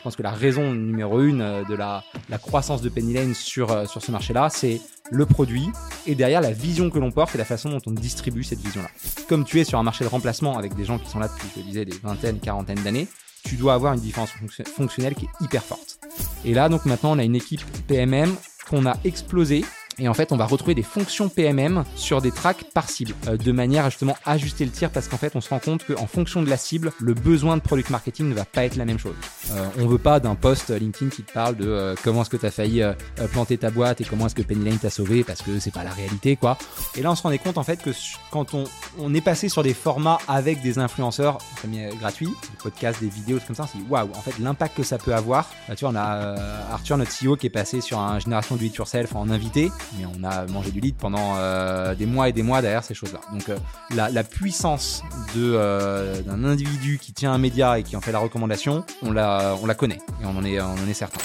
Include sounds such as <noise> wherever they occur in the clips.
Je pense que la raison numéro une euh, de la, croissance de Penny Lane sur, euh, sur ce marché-là, c'est le produit et derrière la vision que l'on porte et la façon dont on distribue cette vision-là. Comme tu es sur un marché de remplacement avec des gens qui sont là depuis, je disais, des vingtaines, quarantaines d'années, tu dois avoir une différence fonctionnelle qui est hyper forte. Et là, donc maintenant, on a une équipe PMM qu'on a explosée et en fait, on va retrouver des fonctions PMM sur des tracks par cible, euh, de manière à justement ajuster le tir, parce qu'en fait, on se rend compte qu'en fonction de la cible, le besoin de product marketing ne va pas être la même chose. Euh, on veut pas d'un post LinkedIn qui te parle de euh, comment est-ce que tu as failli euh, planter ta boîte et comment est-ce que Penny Lane t'a sauvé, parce que c'est pas la réalité, quoi. Et là, on se rendait compte en fait que quand on, est passé sur des formats avec des influenceurs gratuits, des podcasts, des vidéos, comme ça, dit waouh, en fait, l'impact que ça peut avoir. Là, tu vois, on a Arthur, notre CEO, qui est passé sur un génération do it yourself en invité mais on a mangé du lead pendant euh, des mois et des mois derrière ces choses-là. Donc euh, la, puissance de euh, d'un individu qui tient un média et qui en fait la recommandation, on la on la connaît et on en est on en est certain.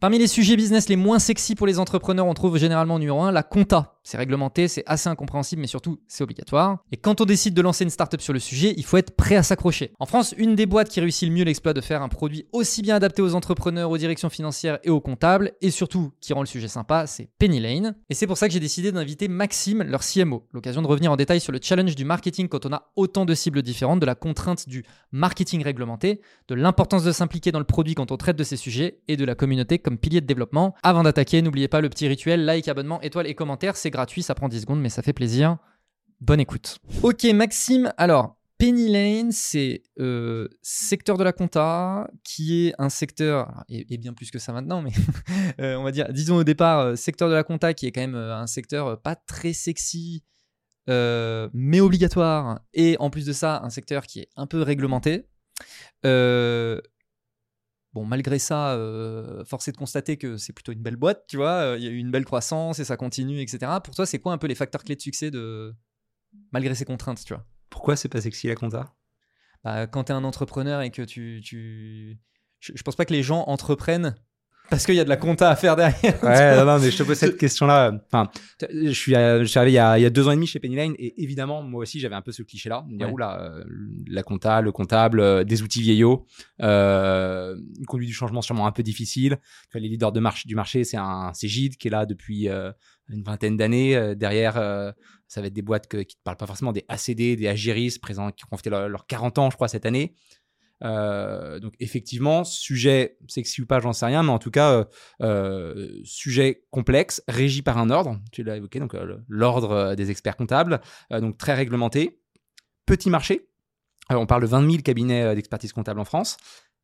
Parmi les sujets business les moins sexy pour les entrepreneurs, on trouve généralement numéro 1 la compta. C'est réglementé, c'est assez incompréhensible, mais surtout c'est obligatoire. Et quand on décide de lancer une startup sur le sujet, il faut être prêt à s'accrocher. En France, une des boîtes qui réussit le mieux l'exploit de faire un produit aussi bien adapté aux entrepreneurs, aux directions financières et aux comptables, et surtout qui rend le sujet sympa, c'est Penny Lane. Et c'est pour ça que j'ai décidé d'inviter Maxime, leur CMO. L'occasion de revenir en détail sur le challenge du marketing quand on a autant de cibles différentes, de la contrainte du marketing réglementé, de l'importance de s'impliquer dans le produit quand on traite de ces sujets, et de la communauté comme pilier de développement. Avant d'attaquer, n'oubliez pas le petit rituel, like, abonnement, étoile et commentaire, c'est gratuit, ça prend 10 secondes, mais ça fait plaisir. Bonne écoute. Ok, Maxime, alors, Penny Lane, c'est euh, secteur de la compta, qui est un secteur, et, bien plus que ça maintenant, mais <laughs> euh, on va dire, disons au départ, euh, secteur de la compta, qui est quand même un secteur pas très sexy, mais obligatoire, et en plus de ça, un secteur qui est un peu réglementé. Bon, malgré ça, euh, force est de constater que c'est plutôt une belle boîte, tu vois. Euh, il y a eu une belle croissance et ça continue, etc. Pour toi, c'est quoi un peu les facteurs clés de succès de malgré ces contraintes, tu vois? Pourquoi c'est pas sexy la compta? Bah, Quand tu es un entrepreneur et que tu, tu... Je, je pense pas que les gens entreprennent parce qu'il y a de la compta à faire derrière. Ouais, non, non, mais je te pose cette <laughs> question-là. Enfin, je suis, je suis arrivé il y, a, il y, a, deux ans et demi chez Penny Lane et évidemment, moi aussi, j'avais un peu ce cliché-là. Ouais. Là, euh, la compta, le comptable, euh, des outils vieillots, euh, une conduite du changement sûrement un peu difficile. les leaders de du marché, c'est un, c'est Gide qui est là depuis euh, une vingtaine d'années. derrière, ça va être des boîtes que, qui ne parlent pas forcément des ACD, des Agiris, présents, qui ont leurs leur 40 ans, je crois, cette année. Euh, donc effectivement, sujet sexy ou pas, j'en sais rien, mais en tout cas, euh, euh sujet complexe, régi par un ordre, tu l'as évoqué, donc l'ordre des experts comptables, donc très réglementé, petit marché, on parle de 20 000 cabinets d'expertise comptable en France,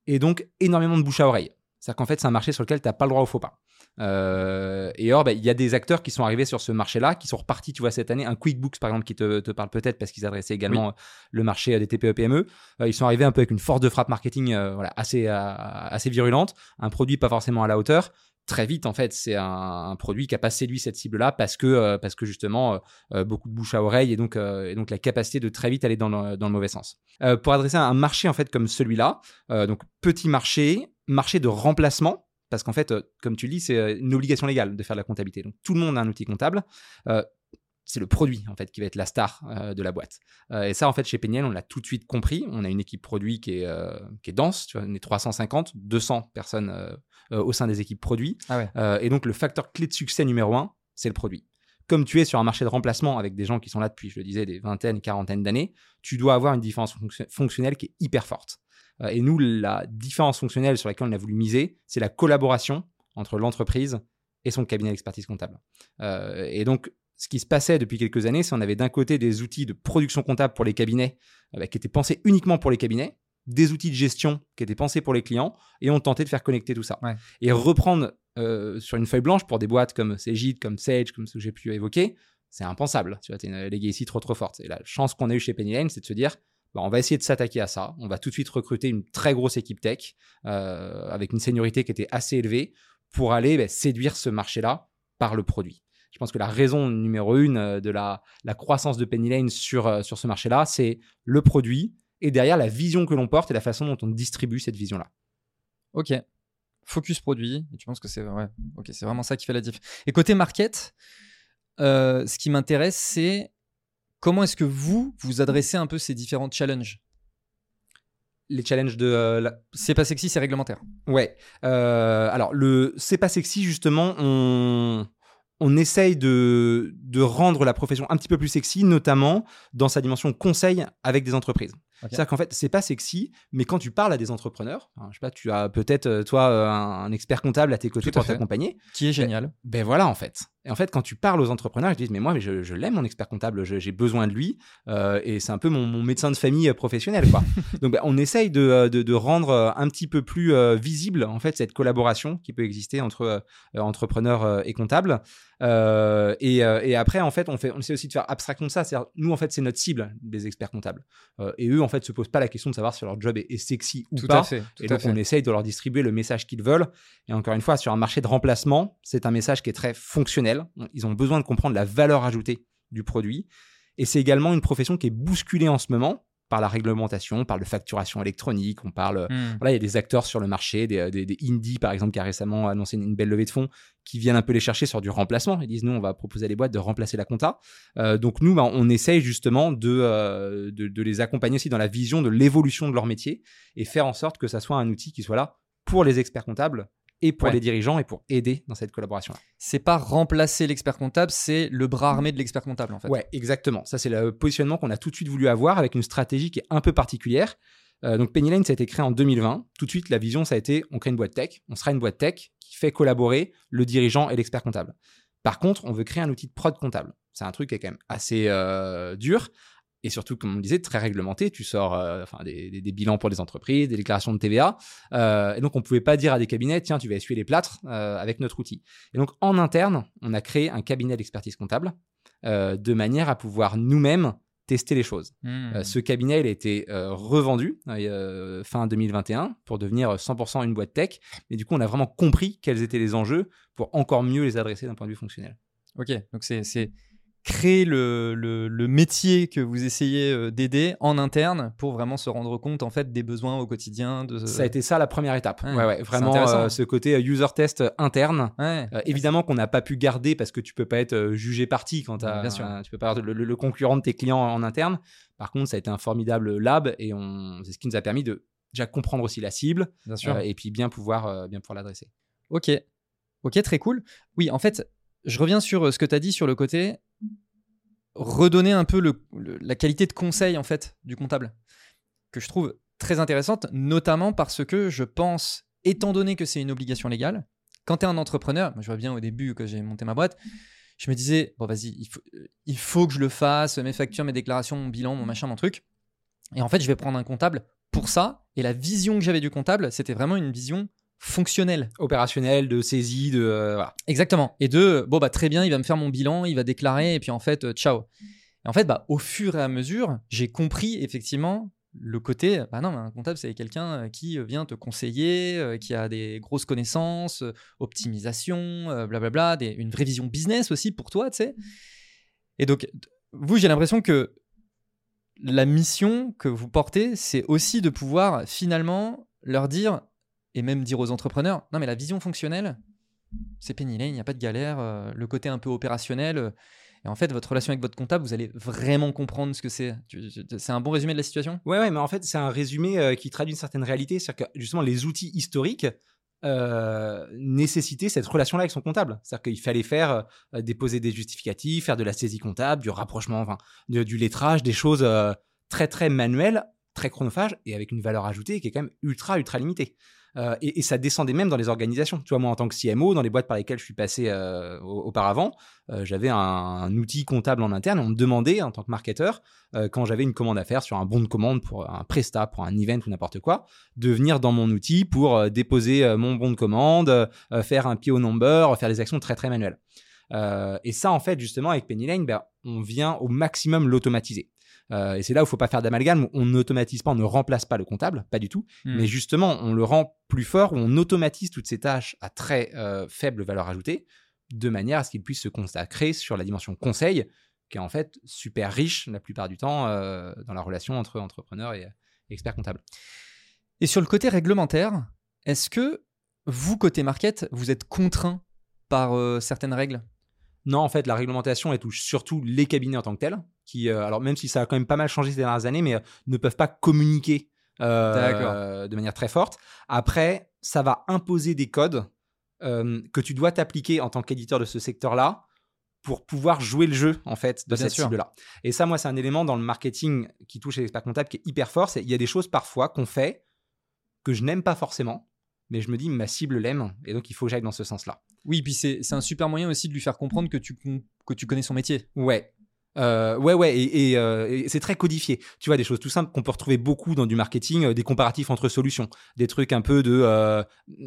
et donc énormément de bouche à oreille. C'est-à-dire qu'en fait, c'est un marché sur lequel tu n'as pas le droit au faux pas. Euh, et or, bah, il y a des acteurs qui sont arrivés sur ce marché-là, qui sont repartis, tu vois, cette année. Un QuickBooks, par exemple, qui te, te parle peut-être parce qu'ils adressaient également euh, le marché des TPE-PME. Euh, ils sont arrivés un peu avec une force de frappe marketing voilà, assez, assez virulente, un produit pas forcément à la hauteur. Très vite, en fait, c'est un, produit qui a pas séduit cette cible-là parce que, parce que justement, beaucoup de bouche à oreille et donc, et donc la capacité de très vite aller dans le, dans le mauvais sens. pour adresser un marché, en fait, comme celui-là, donc petit marché, marché de remplacement, parce qu'en fait, euh, comme tu le dis, c'est euh, une obligation légale de faire de la comptabilité. Donc tout le monde a un outil comptable. Euh, c'est le produit en fait qui va être la star de la boîte. et ça en fait chez Peniel on l'a tout de suite compris. On a une équipe produit qui est, qui est dense, tu vois, on est 350, 200 personnes au sein des équipes produits. Ah et donc le facteur clé de succès numéro un, c'est le produit. Comme tu es sur un marché de remplacement avec des gens qui sont là depuis, je le disais, des vingtaines, quarantaines d'années, tu dois avoir une différence fonctionnelle qui est hyper forte. Euh, et nous, la différence fonctionnelle sur laquelle on a voulu miser, c'est la collaboration entre l'entreprise et son cabinet d'expertise comptable. Euh, et donc, ce qui se passait depuis quelques années, c'est qu'on avait d'un côté des outils de production comptable pour les cabinets euh, qui étaient pensés uniquement pour les cabinets, des outils de gestion qui étaient pensés pour les clients, et on tentait de faire connecter tout ça. Et reprendre sur une feuille blanche pour des boîtes comme Cegid, comme Sage, comme ce que j'ai pu évoquer, c'est impensable. Tu vois, tu as une legacy trop trop forte. Et la chance qu'on a eu chez Penny Lane, c'est de se dire, bah, on va essayer de s'attaquer à ça. On va tout de suite recruter une très grosse équipe tech euh, avec une seniorité qui était assez élevée pour aller bah, séduire ce marché-là par le produit. Je pense que la raison numéro une euh, de la, croissance de Penny Lane sur, euh, sur ce marché-là, c'est le produit et derrière la vision que l'on porte et la façon dont on distribue cette vision-là. Ok. Focus produit. Tu penses que c'est ouais, c'est vraiment ça qui fait la diff. Et côté market, ce qui m'intéresse, c'est comment est-ce que vous vous adressez un peu ces différents challenges? Les challenges de euh, c'est pas sexy c'est réglementaire. Ouais. Euh, alors le c'est pas sexy justement on on essaye de, de rendre la profession un petit peu plus sexy, notamment dans sa dimension conseil avec des entreprises. C'est-à-dire qu'en fait, c'est pas sexy, mais quand tu parles à des entrepreneurs, je sais pas, tu as peut-être euh, toi euh, un, expert comptable à tes côtés pour t'accompagner. Qui est génial. Ben, ben, voilà, en fait. Et en fait, quand tu parles aux entrepreneurs, ils te disent Mais moi, mais je, l'aime, mon expert comptable, j'ai besoin de lui, euh, et c'est un peu mon, médecin de famille professionnel. Quoi. <laughs> Donc, ben, on essaye de, de, de, rendre un petit peu plus visible, en fait, cette collaboration qui peut exister entre entrepreneurs et comptables. Et, et, après, en fait, on, fait, on essaie aussi de faire abstraction de ça. C'est-à-dire, nous, en fait, c'est notre cible des experts comptables. et eux, en fait, se posent pas la question de savoir si leur job est, sexy ou pas. et donc, on essaye de leur distribuer le message qu'ils veulent. Et encore une fois, sur un marché de remplacement, c'est un message qui est très fonctionnel. Ils ont besoin de comprendre la valeur ajoutée du produit. Et c'est également une profession qui est bousculée en ce moment par la réglementation, par de facturation électronique. On parle, hmm. voilà, il y a des acteurs sur le marché, des, des, indies par exemple qui a récemment annoncé une, belle levée de fonds, qui viennent un peu les chercher sur du remplacement. Ils disent nous on va proposer à les boîtes de remplacer la compta. Euh, donc nous, bah, on essaye justement de, euh, de, de les accompagner aussi dans la vision de l'évolution de leur métier et faire en sorte que ça soit un outil qui soit là pour les experts comptables et pour les dirigeants et pour aider dans cette collaboration-là. C'est pas remplacer l'expert comptable, c'est le bras armé de l'expert comptable en fait. Ouais, exactement. Ça, c'est le positionnement qu'on a tout de suite voulu avoir avec une stratégie qui est un peu particulière. Euh, donc Penny Lane, ça a été créé en 2020. Tout de suite, la vision, ça a été on crée une boîte tech, on sera une boîte tech qui fait collaborer le dirigeant et l'expert comptable. Par contre, on veut créer un outil de prod comptable. C'est un truc qui est quand même assez euh, dur et surtout, comme on le disait, très réglementé. Tu sors euh, enfin, des, bilans pour les entreprises, des déclarations de TVA. Euh, et donc, on ne pouvait pas dire à des cabinets, tiens, tu vas essuyer les plâtres euh, avec notre outil. Et donc, en interne, on a créé un cabinet d'expertise comptable de manière à pouvoir nous-mêmes tester les choses. Mmh. ce cabinet, il a été revendu fin 2021 pour devenir 100% une boîte tech. Et du coup, on a vraiment compris quels étaient les enjeux pour encore mieux les adresser d'un point de vue fonctionnel. Ok, donc c'est créer le, le, métier que vous essayez euh, d'aider en interne pour vraiment se rendre compte en fait des besoins au quotidien. De... Ça a été ça la première étape. Ouais, ouais, vraiment euh, ce côté euh, user test interne. évidemment qu'on n'a pas pu garder parce que tu peux pas être jugé parti quand as, Bien sûr. tu peux pas avoir le, le, concurrent de tes clients en interne. Par contre, ça a été un formidable lab et c'est ce qui nous a permis de déjà comprendre aussi la cible bien sûr. et puis bien pouvoir, bien pouvoir l'adresser. Ok, ok, très cool. Oui, en fait, je reviens sur ce que tu as dit sur le côté redonner un peu la qualité de conseil en fait du comptable que je trouve très intéressante, notamment parce que je pense, étant donné que c'est une obligation légale, quand tu es un entrepreneur, je vois bien au début que j'ai monté ma boîte, je me disais, bon vas-y, il faut, il faut que je le fasse, mes factures, mes déclarations, mon bilan, mon machin, mon truc. Et en fait, je vais prendre un comptable pour ça. Et la vision que j'avais du comptable, c'était vraiment une vision fonctionnel. Opérationnel, de saisie, de. Euh, voilà. Exactement. Et de, bon, bah, très bien, il va me faire mon bilan, il va déclarer, et puis en fait, euh, ciao. Et en fait, bah, au fur et à mesure, j'ai compris effectivement le côté, bah non, un comptable, c'est quelqu'un euh, qui vient te conseiller, qui a des grosses connaissances, optimisation, blablabla, une vraie vision business aussi pour toi, tu sais. Et donc, vous, j'ai l'impression que la mission que vous portez, c'est aussi de pouvoir finalement leur dire et même dire aux entrepreneurs, non mais la vision fonctionnelle, c'est Penny Lane, il n'y a pas de galère, euh, le côté un peu opérationnel, euh, et en fait votre relation avec votre comptable, vous allez vraiment comprendre ce que c'est. C'est un bon résumé de la situation? Ouais, mais en fait c'est un résumé euh, qui traduit une certaine réalité, c'est-à-dire que justement les outils historiques nécessitaient cette relation-là avec son comptable. C'est-à-dire qu'il fallait faire déposer des justificatifs, faire de la saisie comptable, du rapprochement, du lettrage, des choses très très manuelles, très chronophages et avec une valeur ajoutée qui est quand même ultra ultra limitée. Euh, et, ça descendait même dans les organisations. Tu vois, moi, en tant que CMO, dans les boîtes par lesquelles je suis passé euh, auparavant, euh, j'avais un, outil comptable en interne. on me demandait, en tant que marketeur, quand j'avais une commande à faire sur un bon de commande pour un prestat, pour un event ou n'importe quoi, de venir dans mon outil pour déposer mon bon de commande, faire un PO number, faire des actions très, très manuelles. et ça, en fait, justement, avec Pennylane, ben, on vient au maximum l'automatiser. Euh, et c'est là où il faut pas faire d'amalgame. On n'automatise pas, on ne remplace pas le comptable, pas du tout. Hmm. Mais justement, on le rend plus fort, on automatise toutes ces tâches à très euh, faible valeur ajoutée, de manière à ce qu'il puisse se consacrer sur la dimension conseil, qui est en fait super riche la plupart du temps euh, dans la relation entre entrepreneur et, expert comptable. Et sur le côté réglementaire, est-ce que vous, côté market, vous êtes contraint par certaines règles? Non, en fait, la réglementation, elle touche surtout les cabinets en tant que tels. Qui, alors même si ça a quand même pas mal changé ces dernières années, mais ne peuvent pas communiquer de manière très forte. Après, ça va imposer des codes que tu dois t'appliquer en tant qu'éditeur de ce secteur-là pour pouvoir jouer le jeu en fait de cette cible-là. Et ça, moi, c'est un élément dans le marketing qui touche les experts comptables qui est hyper fort. Il y a des choses parfois qu'on fait que je n'aime pas forcément, mais je me dis ma cible l'aime et donc il faut que j'aille dans ce sens-là. Oui, puis c'est un super moyen aussi de lui faire comprendre que tu, que tu connais son métier. Ouais, euh, ouais, ouais, et, euh, et, c'est très codifié. Tu vois, des choses tout simples qu'on peut retrouver beaucoup dans du marketing, euh, des comparatifs entre solutions, des trucs un peu de.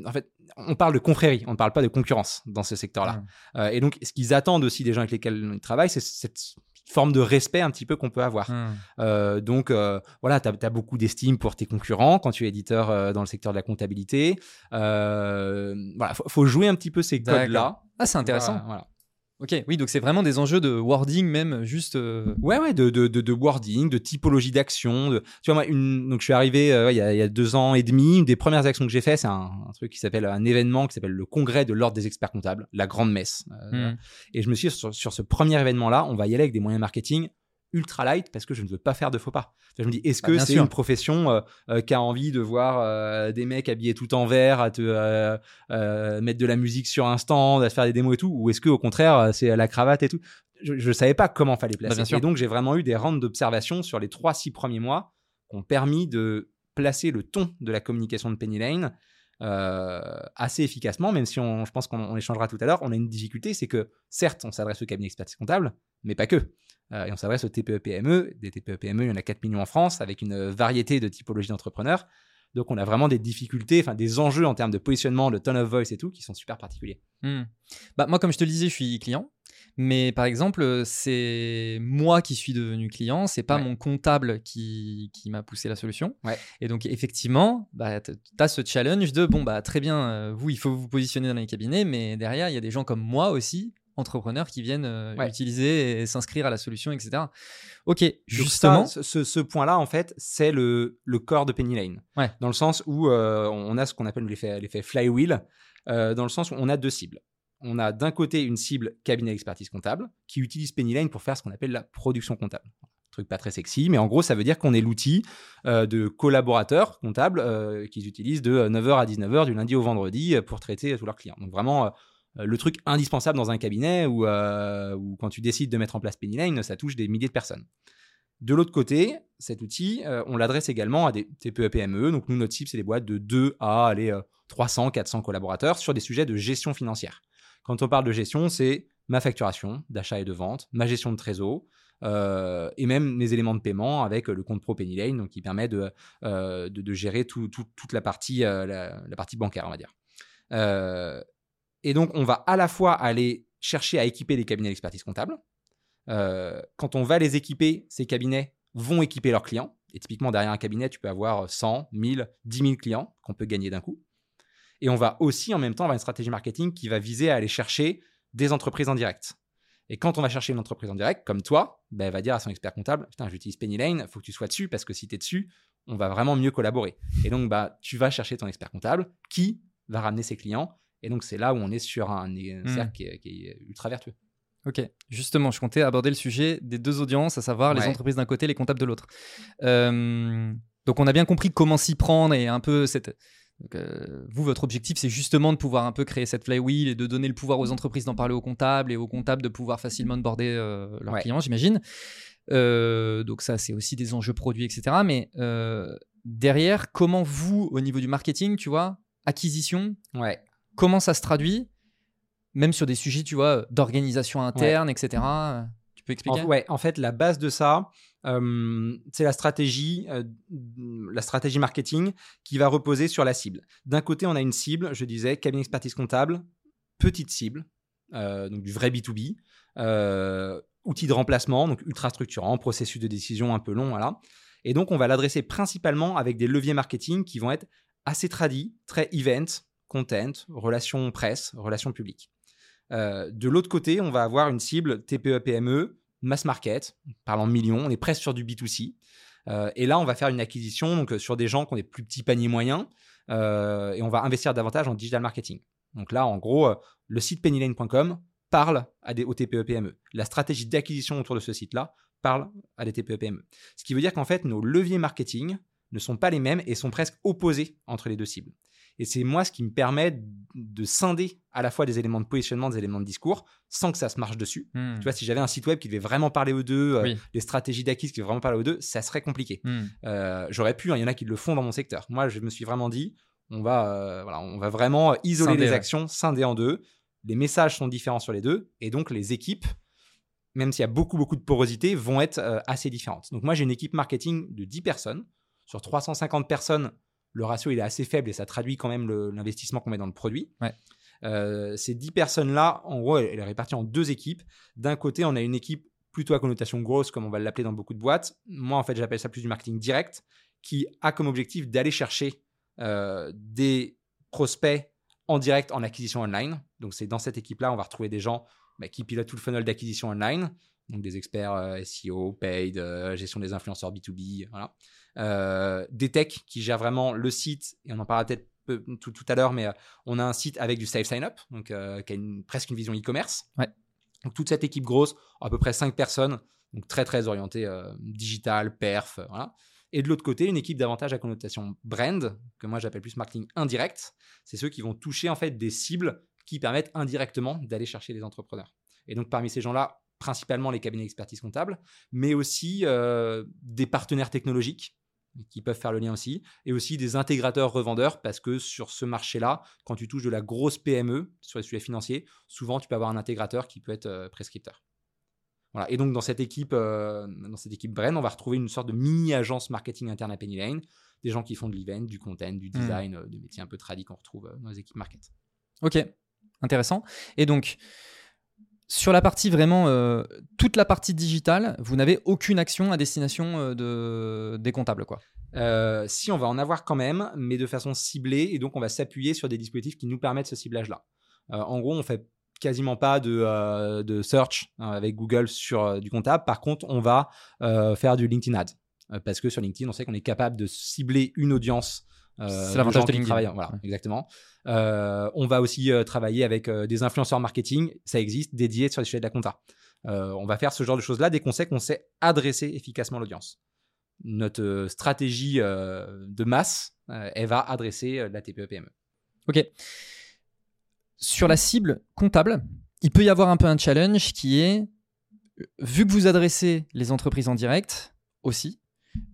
en fait, on parle de confrérie, on ne parle pas de concurrence dans ce secteur-là. Mmh. et donc, ce qu'ils attendent aussi des gens avec lesquels ils travaillent, c'est cette forme de respect un petit peu qu'on peut avoir. Mmh. donc, voilà, tu as, beaucoup d'estime pour tes concurrents quand tu es éditeur dans le secteur de la comptabilité. voilà, faut, faut jouer un petit peu ces codes-là. Ah, c'est intéressant. voilà. Ok, oui, donc c'est vraiment des enjeux de wording, même juste. Euh, ouais, ouais, de, de, de, wording, de typologie d'action. De... Tu vois, moi, une... donc je suis arrivé euh, il, y a, il, y a, deux ans et demi. Une des premières actions que j'ai fait, c'est un, truc qui s'appelle un événement qui s'appelle le Congrès de l'Ordre des experts comptables, la Grande Messe. Euh, hmm. Et je me suis dit, sur, sur ce premier événement-là, on va y aller avec des moyens marketing ultra light parce que je ne veux pas faire de faux pas. Je me dis, est-ce bah, que c'est une profession euh, euh, qui a envie de voir euh, des mecs habillés tout en vert, à te mettre de la musique sur un stand, à faire des démos et tout, ou est-ce que au contraire c'est la cravate et tout? Je ne savais pas comment fallait bah, placer. et donc j'ai vraiment eu des rounds d'observation sur les trois six premiers mois qui ont permis de placer le ton de la communication de Penny Lane. assez efficacement, même si on, je pense qu'on échangera tout à l'heure, on a une difficulté, c'est que certes, on s'adresse au cabinet expertise comptable, mais pas que. Euh, et on s'adresse aux TPE-PME. Des TPE-PME, il y en a 4 millions en France, avec une variété de typologies d'entrepreneurs. Donc on a vraiment des difficultés, enfin des enjeux en termes de positionnement, de tone of voice et tout, qui sont super particuliers. Hmm. Bah, moi, comme je te le disais, je suis client. Mais par exemple, c'est moi qui suis devenu client, c'est pas mon comptable qui, qui m'a poussé la solution. Et donc, effectivement, bah, tu as ce challenge de bon, bah, très bien, euh, vous, il faut vous positionner dans les cabinets, mais derrière, il y a des gens comme moi aussi entrepreneurs qui viennent euh, utiliser et s'inscrire à la solution, etc. Ok, justement. ce, point-là, en fait, c'est le, le, corps de Penny Lane. Dans le sens où euh, on a ce qu'on appelle l'effet flywheel, euh, dans le sens où on a deux cibles. On a d'un côté une cible cabinet d'expertise comptable qui utilise Penny Lane pour faire ce qu'on appelle la production comptable truc pas très sexy, mais en gros, ça veut dire qu'on est l'outil de collaborateurs comptables qu'ils utilisent de 9h à 19h du lundi au vendredi pour traiter tous leurs clients. Donc vraiment, euh, le truc indispensable dans un cabinet euh, où, quand tu décides de mettre en place Pennyline, ça touche des milliers de personnes. De l'autre côté, cet outil, euh, on l'adresse également à des TPE PME. Donc nous, notre cible, c'est des boîtes de 2 à allez, 300, 400 collaborateurs sur des sujets de gestion financière. Quand on parle de gestion, c'est ma facturation d'achat et de vente, ma gestion de trésor, et même mes éléments de paiement avec le compte Pro Pennyline, donc qui permet de, de, gérer toute la partie, la, partie bancaire, on va dire. Et donc, on va à la fois aller chercher à équiper des cabinets d'expertise comptable. Euh, quand on va les équiper, ces cabinets vont équiper leurs clients. Et typiquement, derrière un cabinet, tu peux avoir 100, 1000, 10 000 clients qu'on peut gagner d'un coup. Et on va aussi, en même temps, avoir une stratégie marketing qui va viser à aller chercher des entreprises en direct. Et quand on va chercher une entreprise en direct, comme toi, ben, elle va dire à son expert comptable Putain, j'utilise Lane, il faut que tu sois dessus parce que si tu es dessus, on va vraiment mieux collaborer. Et donc, bah, tu vas chercher ton expert comptable qui va ramener ses clients et donc, c'est là où on est sur un, hmm. cercle qui est, ultra vertueux. Ok, justement, je comptais aborder le sujet des deux audiences, à savoir les entreprises d'un côté, les comptables de l'autre. Euh, donc, on a bien compris comment s'y prendre et un peu cette. Euh, vous, votre objectif, c'est justement de pouvoir un peu créer cette flywheel et de donner le pouvoir aux entreprises d'en parler aux comptables et aux comptables de pouvoir facilement border euh, leurs clients, j'imagine. donc ça, c'est aussi des enjeux produits, etc. Mais derrière, comment vous, au niveau du marketing, tu vois, acquisition, ouais comment ça se traduit, même sur des sujets, tu vois, d'organisation interne, etc. Tu peux expliquer? en, Ouais, en fait, la base de ça, euh, c'est la stratégie, euh, la stratégie marketing qui va reposer sur la cible. D'un côté, on a une cible, je disais, cabinet expertise comptable, petite cible, euh, donc du vrai B2B, outil de remplacement, donc ultra structurant, processus de décision un peu long, voilà. Et donc, on va l'adresser principalement avec des leviers marketing qui vont être assez tradis, très event, content, relations presse, relations publiques. Euh, de l'autre côté, on va avoir une cible TPE-PME, mass market, parlant de millions, on est presque sur du B2C. Euh, et là, on va faire une acquisition donc, sur des gens qui ont des plus petits paniers moyens euh, et on va investir davantage en digital marketing. Donc là, en gros, le site pennylane.com parle à des, TPE-PME. La stratégie d'acquisition autour de ce site-là parlent à des TPE-PME. Ce qui veut dire qu'en fait, nos leviers marketing ne sont pas les mêmes et sont presque opposés entre les deux cibles. Et c'est moi ce qui me permet de scinder à la fois des éléments de positionnement, des éléments de discours, sans que ça se marche dessus. Hmm. Tu vois, si j'avais un site web qui devait vraiment parler aux deux, euh, Oui. des stratégies d'acquise qui devaient vraiment parler aux deux, ça serait compliqué. Hmm. Euh, J'aurais pu, hein, il y en a qui le font dans mon secteur. Moi, je me suis vraiment dit, on va, euh, voilà, on va vraiment isoler Scinder, les actions, scinder en deux. Les messages sont différents sur les deux, et donc les équipes, même s'il y a beaucoup, beaucoup de porosité, vont être euh, assez différentes. Donc moi, j'ai une équipe marketing de 10 personnes. Sur 350 personnes, le ratio il est assez faible et ça traduit quand même l'investissement qu'on met dans le produit. Ouais. Euh, ces 10 personnes-là, en gros, elle est répartie en deux équipes. D'un côté, on a une équipe plutôt à connotation grosse, comme on va l'appeler dans beaucoup de boîtes. Moi, en fait, j'appelle ça plus du marketing direct, qui a comme objectif d'aller chercher euh, des prospects en direct en acquisition online. Donc, c'est dans cette équipe-là, on va retrouver des gens bah, qui pilotent tout le funnel d'acquisition online, donc des experts euh, SEO, paid, gestion des influenceurs B2B, voilà. Euh, des techs qui gèrent vraiment le site, et on en parlera peut-être peu- tout, tout à l'heure, mais euh, on a un site avec du Safe Sign Up, donc euh, qui a une- presque une vision e-commerce. Ouais. Donc toute cette équipe grosse, à peu près 5 personnes, donc très très orientée digital, perf, voilà. Et de l'autre côté, une équipe davantage à connotation brand, que moi j'appelle plus marketing indirect. C'est ceux qui vont toucher en fait des cibles qui permettent indirectement d'aller chercher les entrepreneurs. Et donc parmi ces gens-là, principalement les cabinets d'expertise comptable, mais aussi euh, des partenaires technologiques qui peuvent faire le lien aussi, et aussi des intégrateurs revendeurs, parce que sur ce marché-là, quand tu touches de la grosse PME sur les sujets financiers, souvent tu peux avoir un intégrateur qui peut être euh, prescripteur. Voilà. Et donc dans cette équipe, euh, dans cette équipe Bren, on va retrouver une sorte de mini agence marketing interne à Penny Lane, des gens qui font de l'event, du content, du design, euh, des métiers un peu tradis qu'on retrouve euh, dans les équipes market. Ok, intéressant. Et donc, sur la partie vraiment, euh, toute la partie digitale, vous n'avez aucune action à destination euh, de, des comptables, quoi. Euh, si on va en avoir quand même, mais de façon ciblée, et donc on va s'appuyer sur des dispositifs qui nous permettent ce ciblage-là. En gros, on fait quasiment pas de, de search hein, avec Google sur du comptable. Par contre, on va faire du LinkedIn Ads. Parce que sur LinkedIn, on sait qu'on est capable de cibler une audience. Euh, C'est l'avantage de LinkedIn. Voilà, Ouais. exactement. Euh, on va aussi euh, travailler avec des influenceurs marketing, ça existe, dédiés sur les sujets de la compta. On va faire ce genre de choses-là dès qu'on sait qu'on sait adresser efficacement l'audience. Notre stratégie de masse, elle va adresser la TPE-PME. Ok. Sur la cible comptable, il peut y avoir un peu un challenge qui est, vu que vous adressez les entreprises en direct aussi,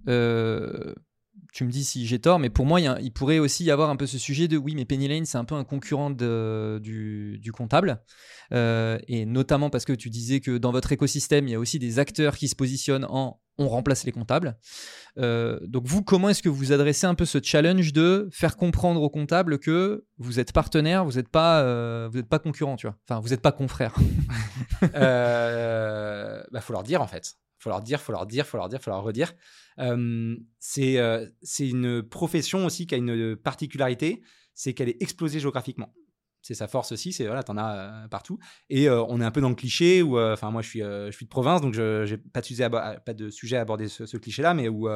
euh, tu me dis si j'ai tort, mais pour moi, il, il pourrait aussi y avoir un peu ce sujet de oui, mais Penny Lane, c'est un peu un concurrent du, comptable. Euh, et notamment parce que tu disais que dans votre écosystème, il y a aussi des acteurs qui se positionnent en on remplace les comptables. Euh, donc vous, comment est-ce que vous adressez un peu ce challenge de faire comprendre aux comptables que vous êtes partenaire, vous n'êtes pas, euh, pas concurrent, tu vois? Enfin, vous n'êtes pas confrère. <laughs> euh, bah, faut leur dire en fait. Faut leur dire, faut leur dire, faut leur dire, faut leur redire. Euh, c'est une profession aussi qui a une particularité, c'est qu'elle est explosée géographiquement. C'est sa force aussi, c'est voilà, t'en as euh, partout. Et euh, on est un peu dans le cliché où, euh, enfin moi je suis, je suis de province, donc je j'ai pas pas de sujet à aborder ce, cliché-là, mais où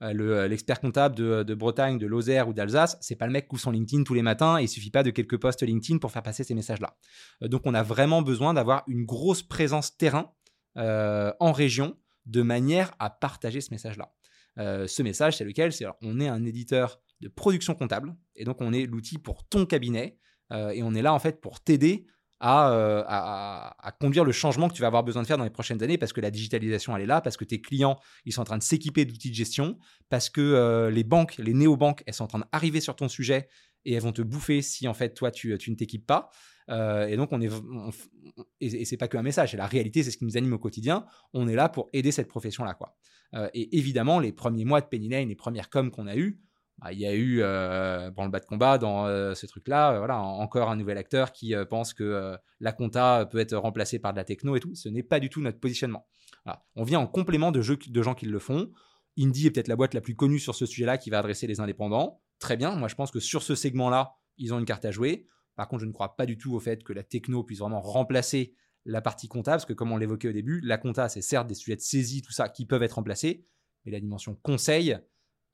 le- l'expert comptable de, Bretagne, de Lozère ou d'Alsace, c'est pas le mec qui ouvre son LinkedIn tous les matins et il suffit pas de quelques posts LinkedIn pour faire passer ces messages-là. Donc on a vraiment besoin d'avoir une grosse présence terrain en région de manière à partager ce message-là. Euh, ce message, c'est lequel? C'est on est un éditeur de production comptable et donc on est l'outil pour ton cabinet euh, et on est là en fait pour t'aider à, euh, à- à- à conduire le changement que tu vas avoir besoin de faire dans les prochaines années parce que la digitalisation elle est là, parce que tes clients ils sont en train de s'équiper d'outils de gestion, parce que les banques, les néobanques, elles sont en train d'arriver sur ton sujet et elles vont te bouffer si en fait toi tu, tu ne t'équipes pas. Euh, et donc on est et, et c'est pas qu'un message, c'est la réalité, c'est ce qui nous anime au quotidien. On est là pour aider cette profession là quoi. Euh, et évidemment les premiers mois de Penny Lane, les premières coms qu'on a eues, bah, il y a eu euh, le bas de combat dans euh, ce truc-là. Voilà, en- encore un nouvel acteur qui pense que la compta peut être remplacée par de la techno et tout. Ce n'est pas du tout notre positionnement. On vient en complément de, jeux, de gens qui le font. Indie est peut-être la boîte la plus connue sur ce sujet-là qui va adresser les indépendants. Très bien. Moi, je pense que sur ce segment-là, ils ont une carte à jouer. Par contre, je ne crois pas du tout au fait que la techno puisse vraiment remplacer la partie compta, parce que comme on l'évoquait au début, la compta, c'est certes des sujets de saisie, tout ça, qui peuvent être remplacés, mais la dimension conseil,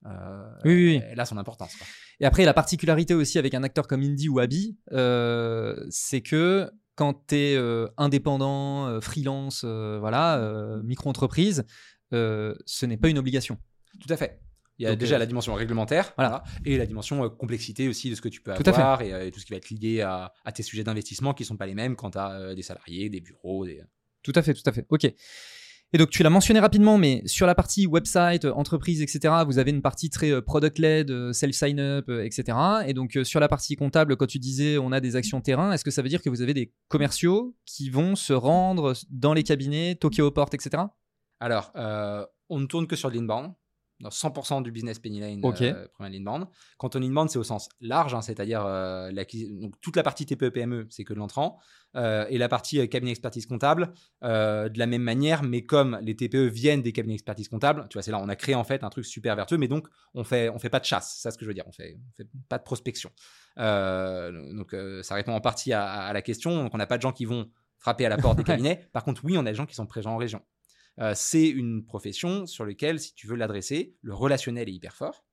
euh, Oui, oui, oui. elle a son importance. quoi. Et après, la particularité aussi avec un acteur comme Indie ou Abby, euh, c'est que quand tu es indépendant, freelance, voilà, micro-entreprise, ce n'est pas une obligation. Tout à fait. Il y a déjà la dimension réglementaire voilà. et la dimension complexité aussi de ce que tu peux avoir et, tout ce qui va être lié à, tes sujets d'investissement qui ne sont pas les mêmes quand tu as des salariés, des bureaux. Des... Tout à fait, tout à fait. Ok. Et donc, tu l'as mentionné rapidement, mais sur la partie website, entreprise, etc., vous avez une partie très euh, product-led, euh, self-sign-up, euh, etc. Et donc, sur la partie comptable, quand tu disais on a des actions terrain, est-ce que ça veut dire que vous avez des commerciaux qui vont se rendre dans les cabinets, toquer aux portes, etc. Alors, on ne tourne que sur l'inbound. 100% du business Penny Lane, euh, inbound. Quand on inbound, c'est au sens large, hein, c'est-à-dire euh, toute la partie TPE-PME, c'est que de l'entrant, euh, et la partie euh, cabinet expertise comptable, de la même manière, mais comme les TPE viennent des cabinets expertise comptable, tu vois, c'est là, on a créé en fait un truc super vertueux, mais donc on fait, on fait pas de chasse, c'est ça ce que je veux dire, on fait, fait pas de prospection. donc ça répond en partie à, à la question, donc on n'a pas de gens qui vont frapper à la porte des <laughs> cabinets, par contre oui, on a des gens qui sont présents en région. Euh, c'est une profession sur laquelle, si tu veux l'adresser, le relationnel est hyper fort.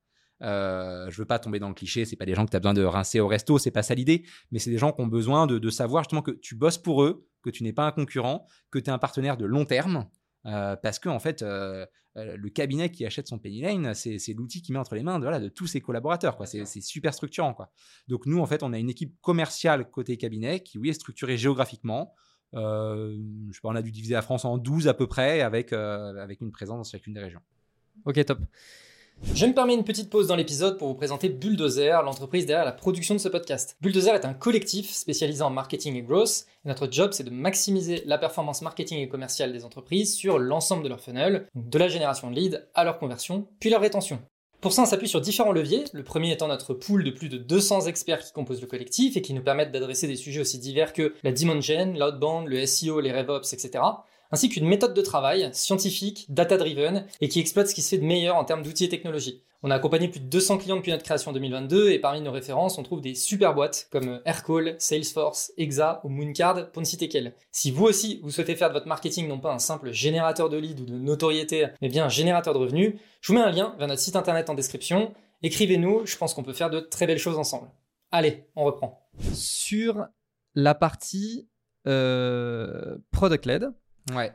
Euh, je veux pas tomber dans le cliché, c'est pas des gens que tu as besoin de rincer au resto, c'est pas ça l'idée, mais c'est des gens qui ont besoin de, savoir justement que tu bosses pour eux, que tu n'es pas un concurrent, que tu es un partenaire de long terme, euh, parce que en fait, euh, le cabinet qui achète son Penny Lane, c'est l'outil qui met entre les mains de, tous ses collaborateurs. C'est super structurant. Donc nous, en fait, on a une équipe commerciale côté cabinet qui, oui, est structurée géographiquement. Euh, je sais pas, on a dû diviser la France en 12 à peu près, avec, euh, avec une présence dans chacune des régions. Ok, top. Je me permets une petite pause dans l'épisode pour vous présenter Bulldozer, l'entreprise derrière la production de ce podcast. Bulldozer est un collectif spécialisé en marketing et growth. Et notre job, c'est de maximiser la performance marketing et commerciale des entreprises sur l'ensemble de leur funnel, de la génération de leads à leur conversion, puis leur rétention. Pour ça, on s'appuie sur différents leviers, le premier étant notre pool de plus de 200 experts qui composent le collectif et qui nous permettent d'adresser des sujets aussi divers que la demand gen, l'outbound, le SEO, les RevOps, etc ainsi qu'une méthode de travail scientifique, data-driven, et qui exploite ce qui se fait de meilleur en termes d'outils et technologies. On a accompagné plus de 200 clients depuis notre création en 2022, et parmi nos références, on trouve des super boîtes comme Aircall, Salesforce, Exa ou Mooncard, pour ne citer qu'elles. Si vous aussi, vous souhaitez faire de votre marketing non pas un simple générateur de leads ou de notoriété, mais bien un générateur de revenus, je vous mets un lien vers notre site internet en description. Écrivez-nous, je pense qu'on peut faire de très belles choses ensemble. Allez, on reprend. Sur la partie euh, product-led, Ouais.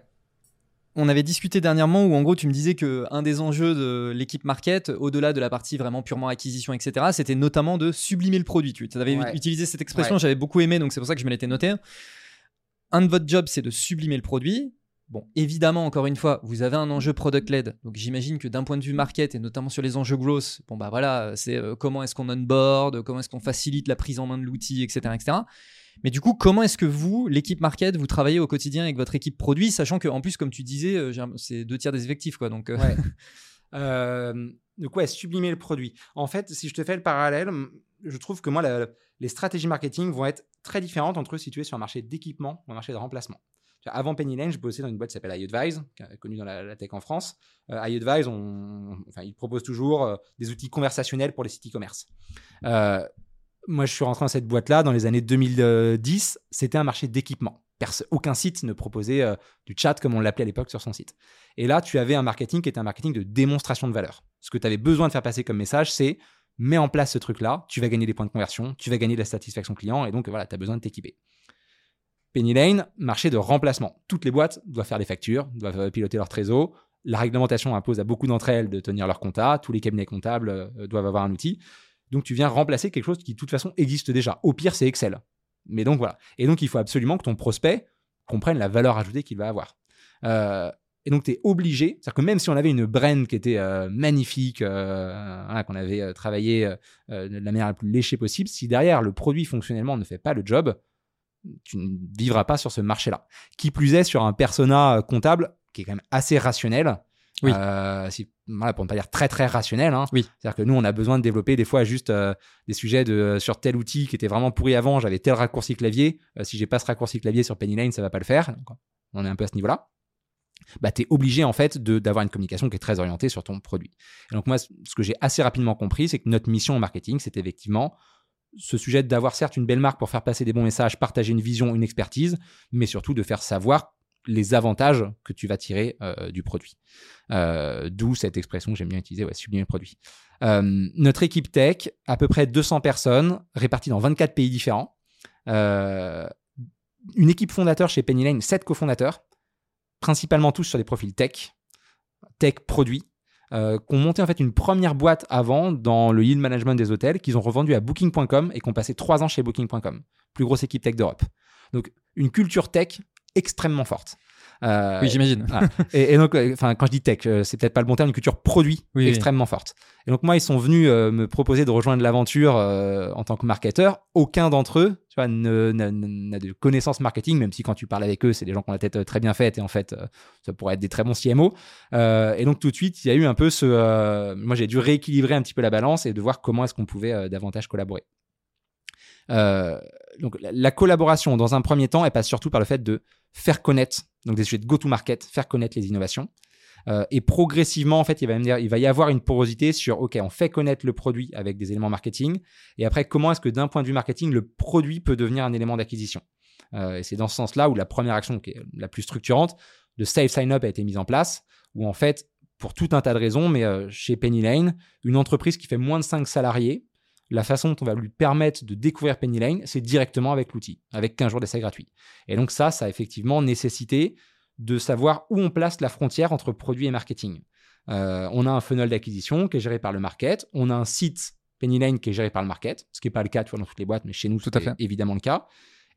On avait discuté dernièrement où en gros tu me disais que un des enjeux de l'équipe market, au-delà de la partie vraiment purement acquisition, etc., c'était notamment de sublimer le produit. Tu avais utilisé cette expression, j'avais beaucoup aimé, donc c'est pour ça que je me l'étais noté. Un de votre job, c'est de sublimer le produit. Bon, évidemment, encore une fois, vous avez un enjeu product-led. Donc j'imagine que d'un point de vue market et notamment sur les enjeux growth, bon bah voilà, c'est euh, comment est-ce qu'on onboard, comment est-ce qu'on facilite la prise en main de l'outil, etc., etc. Mais du coup, comment est-ce que vous, l'équipe market, vous travaillez au quotidien avec votre équipe produit, sachant qu'en plus, comme tu disais, euh, c'est deux tiers des effectifs, quoi. Donc, euh. ouais. <laughs> euh, donc ouais, sublimer le produit. En fait, si je te fais le parallèle, je trouve que moi, les stratégies marketing vont être très différentes entre eux situées sur un marché d'équipement ou un marché de remplacement. Avant Penny Lane, je bossais dans une boîte qui s'appelle iAdvise, connue dans la, tech en France. Euh, iAdvise, on, enfin, ils proposent toujours euh, des outils conversationnels pour les sites e-commerce. Euh, moi, je suis rentré dans cette boîte-là dans les années 2010. C'était un marché d'équipement. Aucun site ne proposait euh, du chat comme on l'appelait à l'époque sur son site. Et là, tu avais un marketing qui était un marketing de démonstration de valeur. Ce que tu avais besoin de faire passer comme message, c'est mets en place ce truc-là, tu vas gagner des points de conversion, tu vas gagner de la satisfaction client, et donc voilà, tu as besoin de t'équiper. Penny Lane, marché de remplacement. Toutes les boîtes doivent faire des factures, doivent piloter leur trésor. La réglementation impose à beaucoup d'entre elles de tenir leur compta. Tous les cabinets comptables euh, doivent avoir un outil. Donc tu viens remplacer quelque chose qui de toute façon existe déjà. Au pire, c'est Excel. Mais donc voilà. Et donc il faut absolument que ton prospect comprenne la valeur ajoutée qu'il va avoir. Euh, et donc tu es obligé, c'est-à-dire que même si on avait une brand qui était euh, magnifique, euh, qu'on avait travaillé de la manière la plus léchée possible, si derrière le produit fonctionnellement ne fait pas le job, tu ne vivras pas sur ce marché-là. Qui plus est sur un persona comptable qui est quand même assez rationnel, oui. Euh, si, voilà, pour ne pas dire très très rationnel. Hein. Oui. C'est-à-dire que nous, on a besoin de développer des fois juste euh, des sujets de, sur tel outil qui était vraiment pourri avant. J'avais tel raccourci clavier. Euh, si j'ai pas ce raccourci clavier sur Penny Lane, ça va pas le faire. Donc, on est un peu à ce niveau-là. Bah, tu es obligé en fait d'avoir une communication qui est très orientée sur ton produit. Et donc moi, ce que j'ai assez rapidement compris, c'est que notre mission en marketing, c'est effectivement ce sujet d'avoir certes une belle marque pour faire passer des bons messages, partager une vision, une expertise, mais surtout de faire savoir les avantages que tu vas tirer euh, du produit. Euh, d'où cette expression que j'aime bien utiliser, ouais, sublimer le produit. Euh, notre équipe tech, à peu près 200 personnes, réparties dans 24 pays différents. une équipe fondateur chez Penny Lane, sept cofondateurs, principalement tous sur des profils tech, tech produits, euh, qui ont monté en fait une première boîte avant dans le yield management des hôtels, qu'ils ont revendu à Booking.com et qui ont passé trois ans chez Booking.com, plus grosse équipe tech d'Europe. Donc une culture tech extrêmement forte. Euh, oui, j'imagine. et, donc, euh, enfin, quand je dis tech, euh, c'est peut-être pas le bon terme, une culture produit extrêmement forte. Et donc, moi, ils sont venus me proposer de rejoindre l'aventure en tant que marketeur. Aucun d'entre eux, tu vois, n'a de connaissances marketing, même si quand tu parles avec eux, c'est des gens qui ont la tête très bien faite et en fait, ça pourrait être des très bons CMO. et donc, tout de suite, il y a eu un peu ce. moi, j'ai dû rééquilibrer un petit peu la balance et de voir comment est-ce qu'on pouvait davantage collaborer. Donc, la collaboration, dans un premier temps, elle passe surtout par le fait de faire connaître, donc des sujets de go-to-market, faire connaître les innovations. Euh, et progressivement, en fait, il va, il va y avoir une porosité sur, OK, on fait connaître le produit avec des éléments marketing. Et après, comment est-ce que d'un point de vue marketing, le produit peut devenir un élément d'acquisition? Euh, Et c'est dans ce sens-là où la première action, qui est la plus structurante, de Save Sign Up a été mise en place, où en fait, pour tout un tas de raisons, mais euh, chez Penny Lane, une entreprise qui fait moins de 5 salariés, la façon dont on va lui permettre de découvrir Penny Lane, c'est directement avec l'outil, avec 15 jours d'essai gratuit. Et donc ça, ça a effectivement nécessité de savoir où on place la frontière entre produit et marketing. Euh, on a un funnel d'acquisition qui est géré par le market, on a un site Penny Lane qui est géré par le market, ce qui n'est pas le cas dans toutes les boîtes, mais chez nous, c'est évidemment le cas.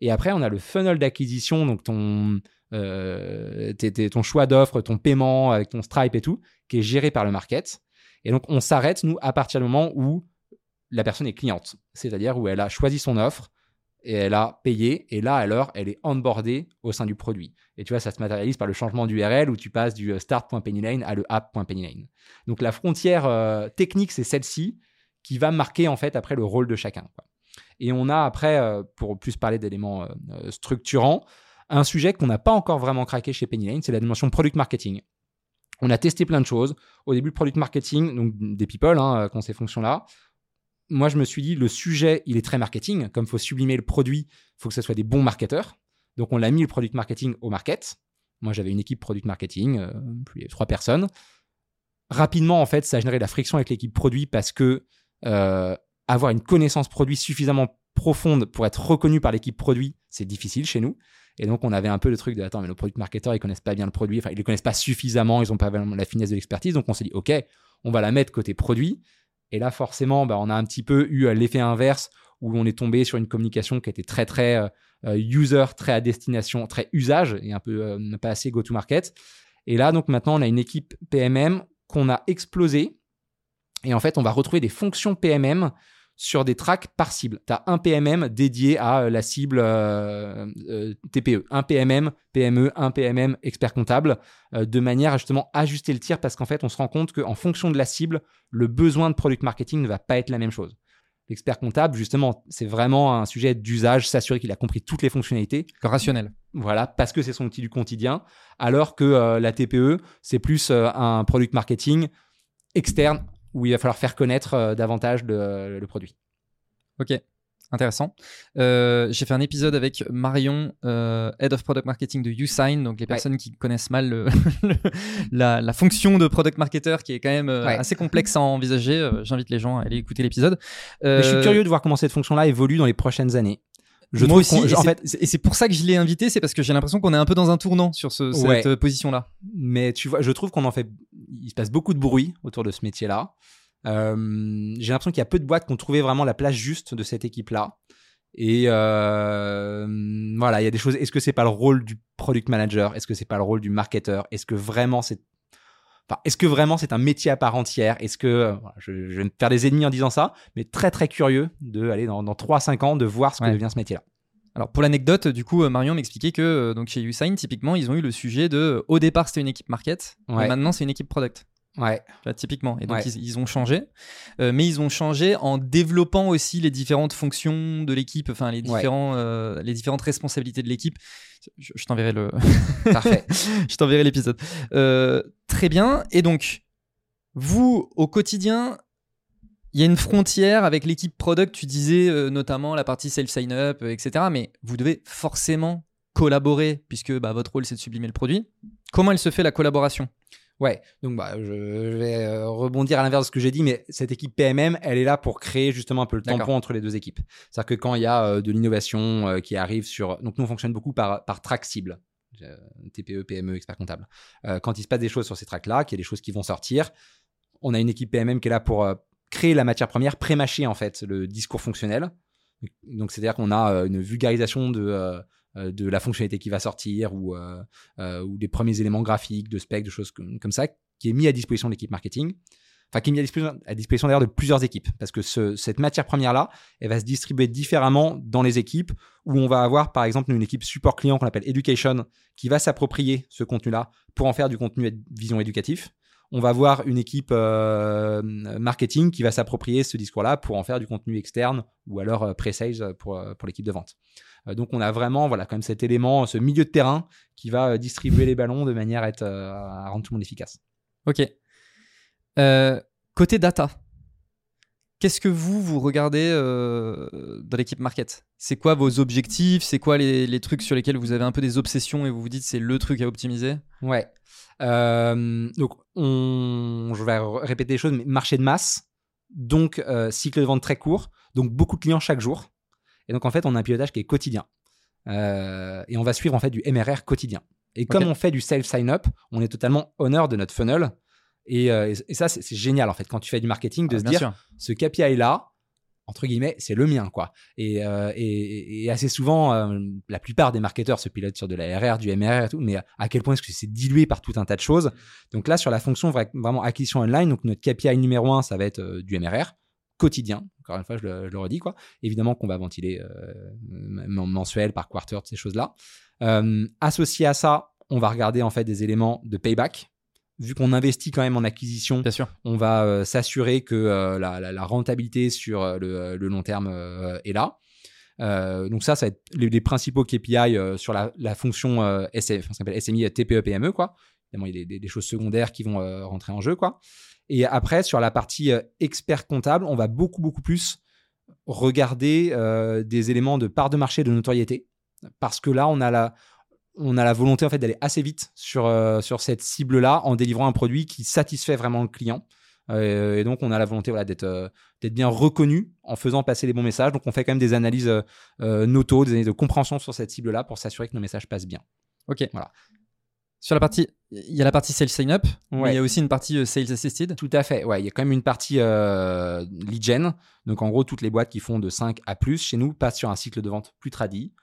Et après, on a le funnel d'acquisition, donc ton, euh, ton choix d'offre, ton paiement avec ton Stripe et tout, qui est géré par le market. Et donc, on s'arrête, nous, à partir du moment où la personne est cliente, c'est-à-dire où elle a choisi son offre et elle a payé, et là, alors, elle est onboardée au sein du produit. Et tu vois, ça se matérialise par le changement d'URL où tu passes du euh, start.pennylane à le app.pennylane. Donc la frontière euh, technique, c'est celle-ci qui va marquer en fait après le rôle de chacun. Et on a après, euh, pour plus parler d'éléments structurants, un sujet qu'on n'a pas encore vraiment craqué chez Pennylane, c'est la dimension product marketing. On a testé plein de choses. Au début, product marketing, donc des people, hein, qui ont ces fonctions-là moi, je me suis dit, le sujet, il est très marketing. Comme il faut sublimer le produit, il faut que ce soit des bons marketeurs. Donc, on l'a mis le product marketing au market. Moi, j'avais une équipe product marketing, euh, plus trois personnes. Rapidement, en fait, ça a généré de la friction avec l'équipe produit parce que euh, avoir une connaissance produit suffisamment profonde pour être reconnu par l'équipe produit, c'est difficile chez nous. Et donc, on avait un peu le truc de attends, mais nos product marketeurs, ils connaissent pas bien le produit, enfin, ils le connaissent pas suffisamment, ils n'ont pas la finesse de l'expertise. Donc, on s'est dit, OK, on va la mettre côté produit. Et là, forcément, bah, on a un petit peu eu euh, l'effet inverse où on est tombé sur une communication qui était très, très euh, euh, user, très à destination, très usage et un peu pas assez go-to-market. Et là, donc maintenant, on a une équipe PMM qu'on a explosée. Et en fait, on va retrouver des fonctions PMM sur des tracks par cible. Tu as un PMM dédié à euh, la cible euh, euh, TPE, un PMM PME, un PMM expert comptable, de manière à justement ajuster le tir parce qu'en fait, on se rend compte qu'en fonction de la cible, le besoin de product marketing ne va pas être la même chose. L'expert comptable, justement, c'est vraiment un sujet d'usage, s'assurer qu'il a compris toutes les fonctionnalités. Rationnel. Voilà, parce que c'est son outil du quotidien, alors que la TPE, c'est plus un product marketing externe où il va falloir faire connaître euh, davantage le, produit. Ok, intéressant. Euh, j'ai fait un épisode avec Marion, euh, Head of Product Marketing de YouSign, donc les personnes qui connaissent mal <laughs> la, fonction de product marketer qui est quand même assez complexe à envisager. J'invite les gens à aller écouter l'épisode. je suis curieux de voir comment cette fonction-là évolue dans les prochaines années. Je Moi aussi, en fait, et c'est pour ça que je l'ai invité, c'est parce que j'ai l'impresration qu'on est un peu dans un tournant sur cette position-là. Mais tu vois, je trouve qu'on en fait, il se passe beaucoup de bruit autour de ce métier-là. Euh, j'ai l'impression qu'il y a peu de boîtes qui ont trouvé vraiment la place juste de cette équipe-là. Et euh, voilà, il y a des choses. Est-ce que c'est pas le rôle du product manager? Est-ce que c'est pas le rôle du marketeur? Est-ce que vraiment c'est Enfin, est-ce que vraiment c'est un métier à part entière? Est-ce que euh, je, vais me faire des ennemis en disant ça, mais très très curieux de aller dans, dans 3-5 ans de voir ce que devient ce métier-là. Alors pour l'anecdote, du coup, Marion m'expliquait que donc chez Usain, typiquement, ils ont eu le sujet de au départ c'était une équipe market, et maintenant c'est une équipe product. Ouais. typiquement. Et donc, ils, ont changé. Euh, mais ils ont changé en développant aussi les différentes fonctions de l'équipe, enfin, les, différents, euh, les différentes responsabilités de l'équipe. Je, t'enverrai le. <laughs> <laughs> Parfait. je t'enverrai l'épisode. Euh, très bien. Et donc, vous, au quotidien, il y a une frontière avec l'équipe product. Tu disais notamment la partie self-sign-up, etc. Mais vous devez forcément collaborer, puisque bah, votre rôle, c'est de sublimer le produit. Comment elle se fait la collaboration? Ouais, donc bah, je vais euh, rebondir à l'inverse de ce que j'ai dit, mais cette équipe PMM, elle est là pour créer justement un peu le tampon entre les deux équipes. C'est-à-dire que quand il y a euh, de l'innovation euh, qui arrive sur... Donc nous, on fonctionne beaucoup par, par track cible. TPE, PME, expert comptable. quand il se passe des choses sur ces tracks-là, qu'il y a des choses qui vont sortir, on a une équipe PMM qui est là pour créer la matière première, pré-mâcher en fait le discours fonctionnel. Donc c'est-à-dire qu'on a une vulgarisation de de la fonctionnalité qui va sortir ou, euh, euh, ou des premiers éléments graphiques, de spec, de choses comme, ça, qui est mis à disposition de l'équipe marketing. Enfin, qui est mis à disposition, à disposition d'ailleurs de plusieurs équipes. Parce que cette matière première-là, elle va se distribuer différemment dans les équipes où on va avoir, par exemple, une équipe support client qu'on appelle Education qui va s'approprier ce contenu-là pour en faire du contenu vision éducatif on va voir une équipe marketing qui va s'approprier ce discours-là pour en faire du contenu externe ou alors pre-sales pour, pour l'équipe de vente. Euh, donc on a vraiment voilà, quand même cet élément, ce milieu de terrain qui va euh, distribuer les ballons de manière à, être, euh, à rendre tout le monde efficace. Ok. côté data, Qu'est-ce que vous, vous regardez dans l'équipe market? C'est quoi vos objectifs? C'est quoi les, trucs sur lesquels vous avez un peu des obsessions et vous vous dites c'est le truc à optimiser? Ouais. donc, on, je vais répéter les choses, mais marché de masse, donc cycle de vente très court, donc beaucoup de clients chaque jour. Et donc, en fait, on a un pilotage qui est quotidien. Euh, et on va suivre en fait du MRR quotidien. Et comme on fait du self sign up, on est totalement honneur de notre funnel. Et, euh, ça, c'est génial en fait quand tu fais du marketing de ah, se dire ce KPI là, entre guillemets, c'est le mien quoi. Et, euh, assez souvent, la plupart des marketeurs se pilotent sur de la RR, du MRR et tout, mais à quel point est-ce que c'est dilué par tout un tas de choses? Donc là, sur la fonction vraiment acquisition online, donc notre KPI numéro un, ça va être du MRR quotidien. Encore une fois, je le, redis. Quoi. Évidemment qu'on va ventiler euh, mensuel, par quarter, ces choses-là. Euh, associé à ça, on va regarder en fait des éléments de payback. Vu qu'on investit quand même en acquisition, on va euh, s'assurer que la, rentabilité sur le, long terme est là. donc ça, ça va être les, principaux KPI sur la, fonction SF, SMI, TPE, PME. Quoi. Évidemment, il y a des, des, choses secondaires qui vont rentrer en jeu. Quoi. Et après, sur la partie euh, expert comptable, on va beaucoup, beaucoup plus regarder euh, des éléments de part de marché de notoriété. Parce que là, on a la, on a la volonté en fait d'aller assez vite sur, euh, sur cette cible-là en délivrant un produit qui satisfait vraiment le client. et donc, on a la volonté voilà, d'être d'être bien reconnu en faisant passer les bons messages. Donc, on fait quand même des analyses noto, des analyses de compréhension sur cette cible-là pour s'assurer que nos messages passent bien. Ok. Voilà. Sur la partie, il y a la partie sales sign up, mais il y a aussi une partie euh, sales assisted. Tout à fait. Ouais, il y a quand même une partie euh, lead gen. Donc en gros, toutes les boîtes qui font de 5 à plus chez nous passent sur un cycle de vente plus tradit.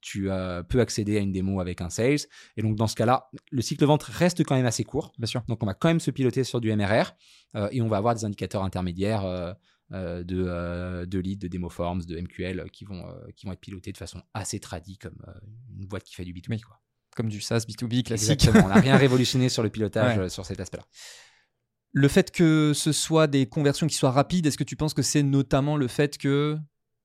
Tu euh, peux accéder à une démo avec un sales. Et donc dans ce cas-là, le cycle de vente reste quand même assez court. Bien sûr. Donc on va quand même se piloter sur du MRR et on va avoir des indicateurs intermédiaires. de, de lead, de demo forms, de MQL qui vont, qui vont être pilotés de façon assez tradie comme une boîte qui fait du B2B. Quoi comme du SaaS B2B classique. on n'a rien <laughs> révolutionné sur le pilotage euh, sur cet aspect-là. Le fait que ce soit des conversions qui soient rapides, est-ce que tu penses que c'est notamment le fait que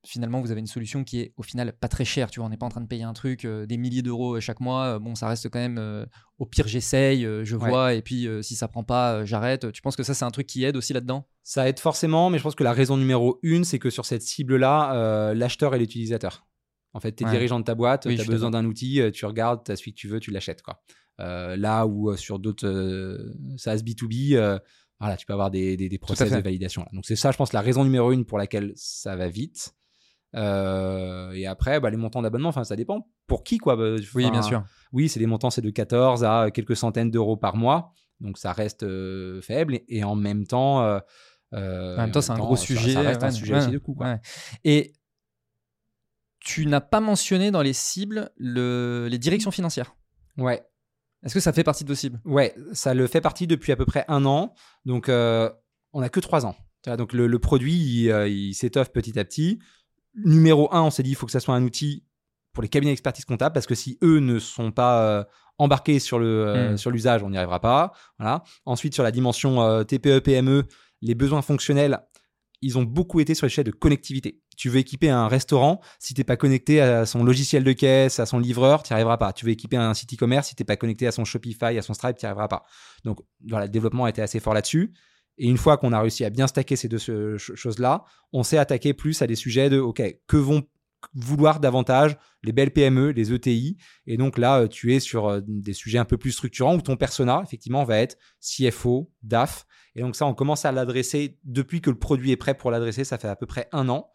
finalement vous avez une solution qui est au final pas très chère, tu vois, on n'est pas en train de payer un truc euh, des milliers d'euros euh, chaque mois, bon ça reste quand même au pire j'essaye, je vois et puis si ça prend pas, j'arrête. Tu penses que ça c'est un truc qui aide aussi là-dedans? Ça aide forcément, mais je pense que la raison numéro une, c'est que sur cette cible-là, l'acheteur et l'utilisateur. En fait, tu es dirigeant de ta boîte, tu as besoin d'un outil, euh, tu regardes, tu as celui que tu veux, tu l'achètes. quoi. Euh, là où euh, sur d'autres SaaS B2B, voilà, tu peux avoir des, des, process de validation. Donc c'est ça, je pense, la raison numéro une pour laquelle ça va vite. et après, bah, les montants d'abonnement, ça dépend. Pour qui, quoi bah, Oui, bien sûr. Oui, c'est des montants, c'est de 14 à quelques centaines d'euros par mois. Donc ça reste faible. Et, en même temps. en même temps, c'est un gros sujet. Ça reste un sujet aussi de coût. Et tu n'as pas mentionné dans les cibles les directions financières. Ouais. Est-ce que ça fait partie de vos cibles? Ouais, ça le fait partie depuis à peu près un an. Donc, euh, on n'a que trois ans. Donc, le, produit, euh, il, s'étoffe petit à petit. Numéro un, on s'est dit, il faut que ça soit un outil pour les cabinets d'expertise comptable, parce que si eux ne sont pas euh, embarqués sur le hmm. sur l'usage, on n'y arrivera pas. Voilà. Ensuite, sur la dimension TPE, PME, les besoins fonctionnels, ils ont beaucoup été sur les chaînes de connectivité. Tu veux équiper un restaurant, si tu n'es pas connecté à son logiciel de caisse, à son livreur, tu n'y arriveras pas. Tu veux équiper un site e-commerce, si tu n'es pas connecté à son Shopify, à son Stripe, tu n'y arriveras pas. Donc le développement a été assez fort là-dessus. Et une fois qu'on a réussi à bien stacker ces deux choses-là, on s'est attaqué plus à des sujets de, OK, que vont vouloir davantage les belles PME, les ETI. Et donc là, tu es sur des sujets un peu plus structurants où ton persona, effectivement, va être CFO, DAF. Et donc ça, on commence à l'adresser depuis que le produit est prêt pour l'adresser. Ça fait à peu près un an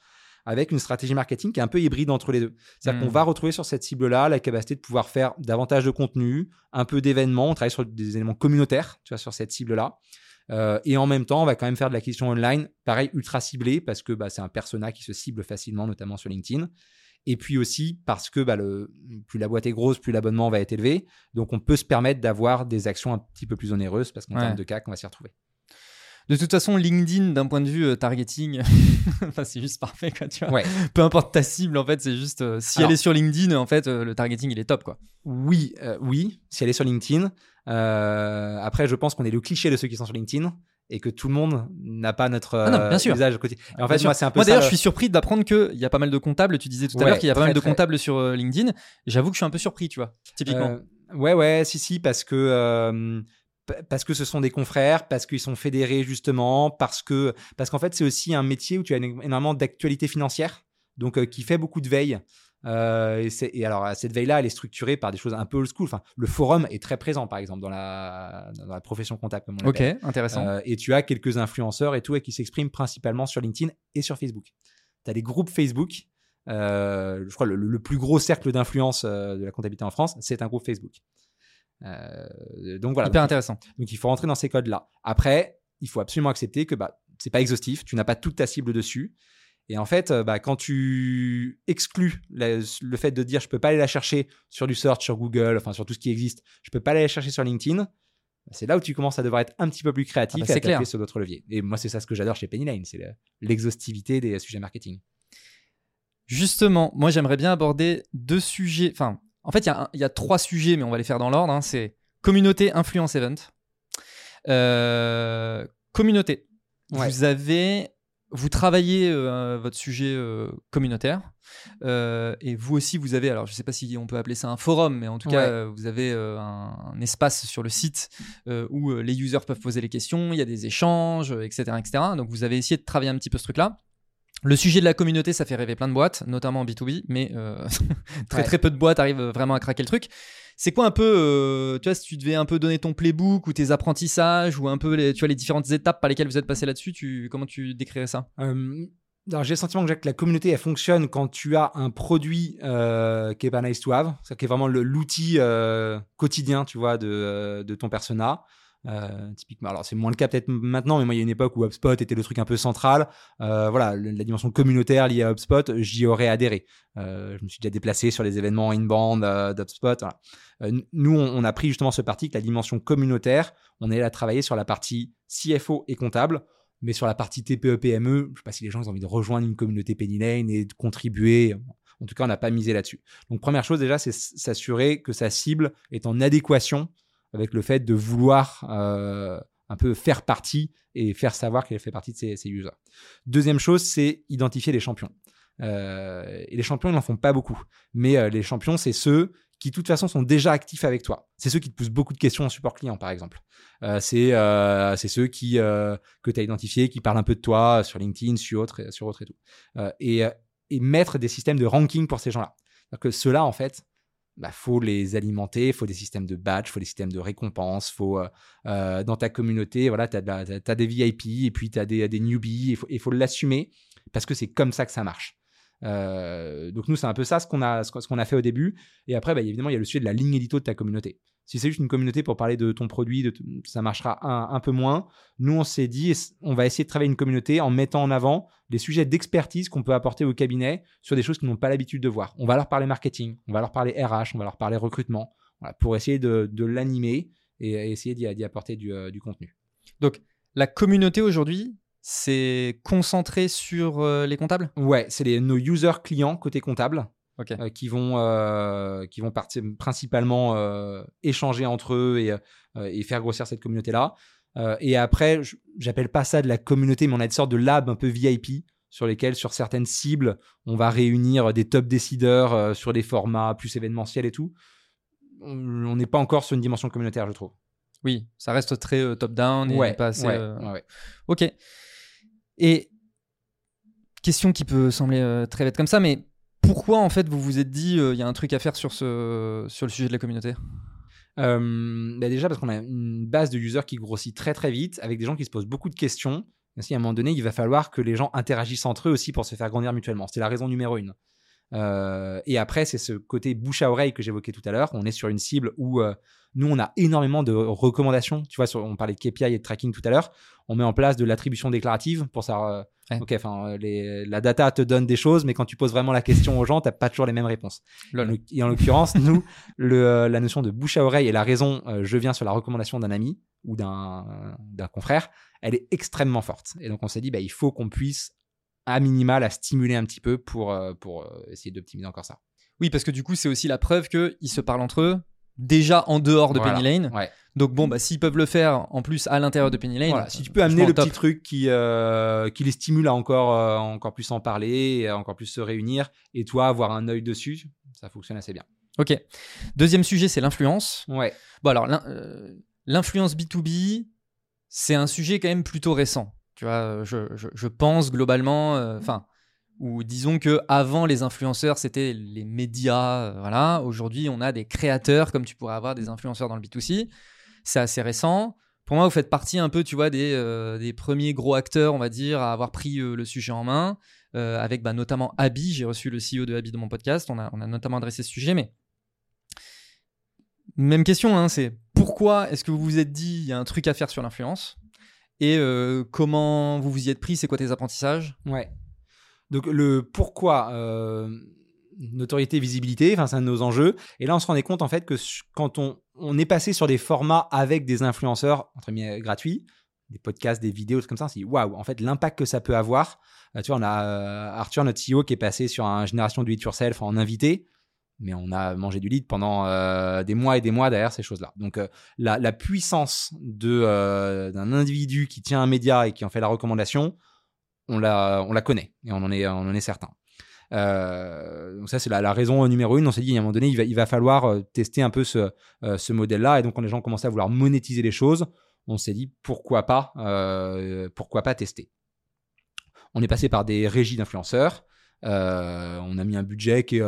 avec une stratégie marketing qui est un peu hybride entre les deux. C'est-à-dire qu'on hmm. va retrouver sur cette cible-là la capacité de pouvoir faire davantage de contenu, un peu d'événements, on travaille sur des éléments communautaires, tu vois, sur cette cible-là. Euh, et en même temps, on va quand même faire de l'acquisition online, pareil, ultra ciblé, parce que bah, c'est un persona qui se cible facilement, notamment sur LinkedIn. Et puis aussi parce que bah, le, plus la boîte est grosse, plus l'abonnement va être élevé. Donc on peut se permettre d'avoir des actions un petit peu plus onéreuses, parce qu'en termes de CAC, on va s'y retrouver. De toute façon, LinkedIn, d'un point de vue euh, targeting, <laughs> c'est juste parfait, quoi, tu vois. Peu importe ta cible, en fait, c'est juste. Euh, si elle est sur LinkedIn, en fait, euh, le targeting, il est top, quoi. Oui, oui, si elle est sur LinkedIn. après, je pense qu'on est le cliché de ceux qui sont sur LinkedIn et que tout le monde n'a pas notre ah bien sûr. usage quotidien. en fait, moi, c'est un peu Moi, d'ailleurs, je suis surpris d'apprendre qu'il y a pas mal de comptables. Tu disais tout à l'heure qu'il y a pas mal de comptables sur LinkedIn. J'avoue que je suis un peu surpris, tu vois, typiquement. ouais, ouais, si, si, parce que parce que ce sont des confrères, parce qu'ils sont fédérés justement, parce que parce qu'en fait c'est aussi un métier où tu as énormément d'actualité financière, donc euh, qui fait beaucoup de veille. Euh, et, alors cette veille-là, elle est structurée par des choses un peu old school. Enfin, le forum est très présent, par exemple, dans la, dans la profession comptable, comme on Ok, intéressant. Euh, et tu as quelques influenceurs et tout, et qui s'expriment principalement sur LinkedIn et sur Facebook. Tu as des groupes Facebook. je crois le, le plus gros cercle d'influence de la comptabilité en France, c'est un groupe Facebook. Euh, donc voilà. Hyper intéressant. Donc il faut rentrer dans ces codes-là. Après, il faut absolument accepter que bah, c'est pas exhaustif, tu n'as pas toute ta cible dessus. Et en fait, euh, bah, quand tu exclus le fait de dire je peux pas aller la chercher sur du search, sur Google, enfin sur tout ce qui existe, je peux pas aller la chercher sur LinkedIn, bah, c'est là où tu commences à devoir être un petit peu plus créatif ah bah, et à sur d'autres leviers. Et moi, c'est ça ce que j'adore chez Pennyline, c'est l'exhaustivité des sujets marketing. Justement, moi j'aimerais bien aborder deux sujets, enfin en fait, il y, a trois sujets, mais on va les faire dans l'ordre. Hein. C'est communauté, influence, event. Euh, communauté. Vous avez, vous travaillez euh, votre sujet euh, communautaire, et vous aussi, vous avez, alors je ne sais pas si on peut appeler ça un forum, mais en tout cas, vous avez un, espace sur le site où les users peuvent poser les questions, il y a des échanges, etc., etc. Donc vous avez essayé de travailler un petit peu ce truc-là. Le sujet de la communauté, ça fait rêver plein de boîtes, notamment en B2B, mais euh, <laughs> très très peu de boîtes arrivent vraiment à craquer le truc. C'est quoi un peu, euh, tu vois, si tu devais un peu donner ton playbook ou tes apprentissages ou un peu les, tu vois, les différentes étapes par lesquelles vous êtes passé là-dessus, tu, comment tu décrirais ça? Euh, j'ai le sentiment que la communauté elle fonctionne quand tu as un produit qui est pas nice to have, qui est vraiment l'outil quotidien, tu vois, de, de ton persona. Euh, typiquement, alors c'est moins le cas peut-être maintenant, mais moi il y a une époque où HubSpot était le truc un peu central. Euh, voilà, la dimension communautaire liée à HubSpot, j'y aurais adhéré. Euh, je me suis déjà déplacé sur les événements inbound d'HubSpot. nous, on, a pris justement ce parti que la dimension communautaire, on est là à travailler sur la partie CFO et comptable. Mais sur la partie TPE-PME, je ne sais pas si les gens ont envie de rejoindre une communauté Penny Lane et de contribuer. En tout cas, on n'a pas misé là-dessus. Donc, première chose déjà, c'est s'assurer que sa cible est en adéquation avec le fait de vouloir euh, un peu faire partie et faire savoir qu'elle fait partie de ses, users. Deuxième chose, c'est identifier les champions. Euh, et les champions, ils n'en font pas beaucoup. Mais euh, les champions, c'est ceux qui, de toute façon, sont déjà actifs avec toi. C'est ceux qui te posent beaucoup de questions en support client, par exemple. c'est ceux qui, que tu as identifiés, qui parlent un peu de toi sur LinkedIn, sur autre, sur autre et tout. et, et mettre des systèmes de ranking pour ces gens-là. Que ceux-là, en fait, bah, faut les alimenter, faut des systèmes de badge, faut des systèmes de récompense, faut euh, euh, dans ta communauté, voilà, tu as, des VIP et puis tu as des, des newbies, il faut l'assumer parce que c'est comme ça que ça marche. Euh, donc nous, c'est un peu ça ce qu'on a, ce a fait au début. Et après, bah, évidemment, il y a le sujet de la ligne édito de ta communauté. Si c'est juste une communauté pour parler de ton produit, de ça marchera un, peu moins. Nous, on s'est dit, on va essayer de travailler une communauté en mettant en avant des sujets d'expertise qu'on peut apporter au cabinet sur des choses qu'ils n'ont pas l'habitude de voir. On va leur parler marketing, on va leur parler RH, on va leur parler recrutement, pour essayer de, l'animer et essayer d'y apporter du, euh, du contenu. Donc, la communauté aujourd'hui, c'est concentré sur euh, les comptables? Ouais, c'est nos users clients côté comptable. Euh, qui vont, euh, qui vont principalement échanger entre eux et, et, faire grossir cette communauté-là. et après, j'appelle pas ça de la communauté, mais on a une sorte de lab un peu VIP sur lesquels, sur certaines cibles, on va réunir des top décideurs sur des formats plus événementiels et tout. On n'est pas encore sur une dimension communautaire, je trouve. Oui, ça reste très top-down et pas assez. Ouais, ok. Et question qui peut sembler euh, très bête comme ça, mais Pourquoi en fait vous vous êtes dit il y a un truc à faire sur, ce, sur le sujet de la communauté? Euh, bah déjà parce qu'on a une base de users qui grossit très très vite, avec des gens qui se posent beaucoup de questions. Ainsi, à un moment donné, il va falloir que les gens interagissent entre eux aussi pour se faire grandir mutuellement. C'est la raison numéro une. Euh, et après, c'est ce côté bouche à oreille que j'évoquais tout à l'heure. On est sur une cible où euh, nous, on a énormément de recommandations. Tu vois, on parlait de KPI et de tracking tout à l'heure. On met en place de l'attribution déclarative pour savoir. Euh, ok, enfin, la data te donne des choses, mais quand tu poses vraiment la question aux gens, tu n'as pas toujours les mêmes réponses. Et en l'occurrence, nous, <laughs> le, la notion de bouche à oreille et la raison, je viens sur la recommandation d'un ami ou d'un confrère, elle est extrêmement forte. Et donc, on s'est dit, bah, il faut qu'on puisse à minimal à stimuler un petit peu pour, euh, pour euh, essayer d'optimiser encore ça. Oui, parce que du coup, c'est aussi la preuve qu'ils se parlent entre eux déjà en dehors de Penny Lane. Donc bon, bah, s'ils peuvent le faire en plus à l'intérieur de Penny Lane, si tu peux amener le petit truc qui, euh, qui les stimule à encore, encore plus en parler, à encore plus se réunir, et toi avoir un œil dessus, ça fonctionne assez bien. Ok. Deuxième sujet, c'est l'influence. Ouais. Bon alors, l'influence B2B, c'est un sujet quand même plutôt récent. Tu vois, je, pense globalement, euh, enfin, ou disons que avant les influenceurs, c'était les médias, euh, voilà. Aujourd'hui, on a des créateurs, comme tu pourrais avoir des influenceurs dans le B2C. C'est assez récent. Pour moi, vous faites partie un peu, tu vois, des, euh, premiers gros acteurs, on va dire, à avoir pris le sujet en main, avec bah, notamment Abi. J'ai reçu le CEO de Abi dans mon podcast. On a, on a notamment adressé ce sujet, mais même question, hein, c'est pourquoi est-ce que vous vous êtes dit il y a un truc à faire sur l'influence? Et euh, comment vous vous y êtes pris? C'est quoi tes apprentissages? Ouais. Donc le pourquoi euh, notoriété, visibilité, enfin c'est un de nos enjeux. Et là on se rendait compte en fait que quand on, on est passé sur des formats avec des influenceurs entre guillemets gratuits, des podcasts, des vidéos, comme ça, dit waouh, en fait l'impact que ça peut avoir. Euh, tu vois, on a Arthur, notre CEO, qui est passé sur une génération do it yourself en invité mais on a mangé du lead pendant euh, des mois et des mois derrière ces choses-là. Donc euh, la, puissance euh, d'un individu qui tient un média et qui en fait la recommandation, on la on la connaît et on en est certain. donc ça c'est la, raison numéro une. On s'est dit à un moment donné il va falloir tester un peu ce ce modèle-là et donc quand les gens commençaient à vouloir monétiser les choses, on s'est dit pourquoi pas pourquoi pas tester. On est passé par des régies d'influenceurs. on a mis un budget qui est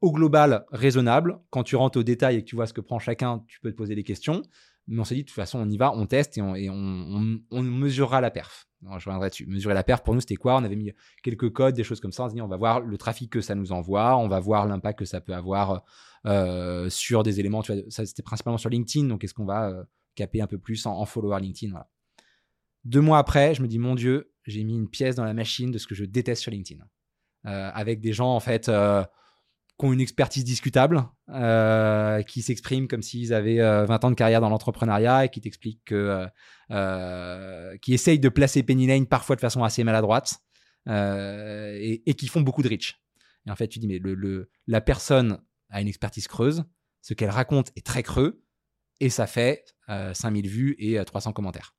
au global raisonnable. Quand tu rentres au détail et que tu vois ce que prend chacun, tu peux te poser des questions. Mais on s'est dit, de toute façon, on y va, on teste et on, mesurera la perf. je reviendrai dessus. Mesurer la perf, pour nous, c'était quoi? On avait mis quelques codes, des choses comme ça. On s'est dit, on va voir le trafic que ça nous envoie, on va voir l'impact que ça peut avoir euh, sur des éléments. Ça, c'était principalement sur LinkedIn. Donc, est-ce qu'on va euh, caper un peu plus en, follower LinkedIn Deux mois après, je me dis, mon Dieu, j'ai mis une pièce dans la machine de ce que je déteste sur LinkedIn. Euh, avec des gens, en fait qui ont une expertise discutable, euh, qui s'expriment comme s'ils avaient 20 euh, ans de carrière dans l'entrepreneuriat et qui t'expliquent que, euh, qui essayent de placer Penny Lane parfois de façon assez maladroite et, qui font beaucoup de reach. Et en fait, tu dis, mais le, la personne a une expertise creuse, ce qu'elle raconte est très creux et ça fait 5000 vues et 300 commentaires.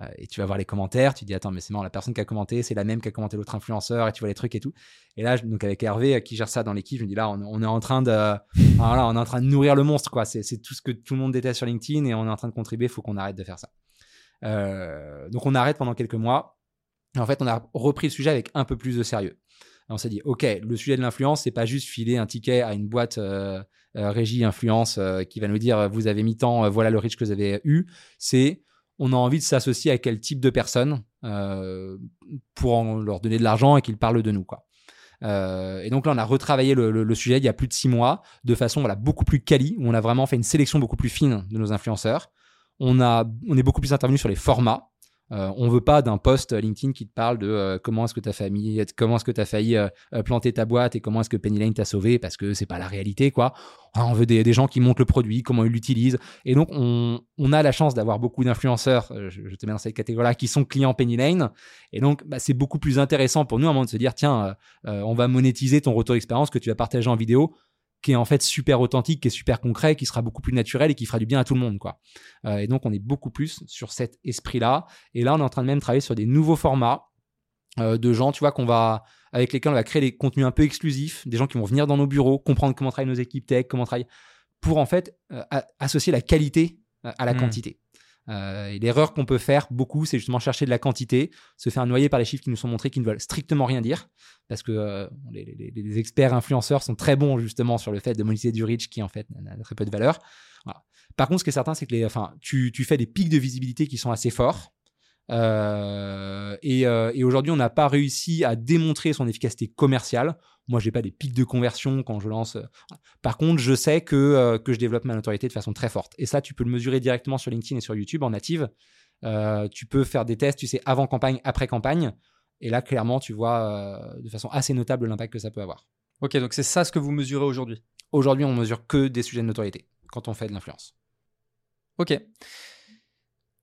Euh, et tu vas voir les commentaires, tu dis attends mais c'est marrant la personne qui a commenté c'est la même qui a commenté l'autre influenceur et tu vois les trucs et tout. Et là donc avec Hervé euh, qui gère ça dans l'équipe, je me dis là on, est en train de voilà, on est en train de nourrir le monstre quoi. C'est tout ce que tout le monde déteste sur LinkedIn et on est en train de contribuer. Il faut qu'on arrête de faire ça. Euh, donc on arrête pendant quelques mois. en fait on a repris le sujet avec un peu plus de sérieux. on s'est dit ok le sujet de l'influence c'est pas juste filer un ticket à une boîte régie influence qui va nous dire vous avez mis tant voilà le reach que vous avez eu. C'est on a envie de s'associer à quel type de personnes euh, pour leur donner de l'argent et qu'ils parlent de nous. Quoi. Euh, et donc là, on a retravaillé le, sujet il y a plus de six mois de façon voilà, beaucoup plus quali, où on a vraiment fait une sélection beaucoup plus fine de nos influenceurs. On, on est beaucoup plus intervenu sur les formats. Euh, on veut pas d'un post LinkedIn qui te parle de euh, comment est-ce que ta famille, comment est-ce que tu as failli euh, planter ta boîte et comment est-ce que Penny Lane t'a sauvé parce que c'est pas la réalité quoi. on veut des, gens qui montrent le produit, comment ils l'utilisent. Et donc on, a la chance d'avoir beaucoup d'influenceurs, je, te mets dans cette catégorie-là, qui sont clients Penny Lane. Et donc bah, c'est beaucoup plus intéressant pour nous à un moment de se dire tiens, on va monétiser ton retour d'expérience que tu vas partager en vidéo qui est en fait super authentique, qui est super concret, qui sera beaucoup plus naturel et qui fera du bien à tout le monde. quoi. Euh, et donc on est beaucoup plus sur cet esprit-là. Et là, on est en train de même travailler sur des nouveaux formats euh, de gens, tu vois, qu'on va avec lesquels on va créer des contenus un peu exclusifs, des gens qui vont venir dans nos bureaux, comprendre comment travaillent nos équipes tech, comment travailler, pour en fait euh, associer la qualité à la mmh. quantité. Et l'erreur qu'on peut faire beaucoup, c'est justement chercher de la quantité, se faire noyer par les chiffres qui nous sont montrés qui ne veulent strictement rien dire, parce que les, experts influenceurs sont très bons justement sur le fait de monétiser du reach qui en fait n'a très peu de valeur. Par contre, ce qui est certain, c'est que les, enfin, tu, tu, fais des pics de visibilité qui sont assez forts. Euh, euh, et, aujourd'hui, on n'a pas réussi à démontrer son efficacité commerciale. Moi, j'ai pas des pics de conversion quand je lance. Euh, par contre, je sais que, que je développe ma notoriété de façon très forte. Et ça, tu peux le mesurer directement sur LinkedIn et sur YouTube en native. tu peux faire des tests, tu sais, avant campagne, après campagne. Et là, clairement, tu vois de façon assez notable l'impact que ça peut avoir. Ok, donc c'est ça ce que vous mesurez aujourd'hui? Aujourd'hui, on mesure que des sujets de notoriété quand on fait de l'influence. Ok.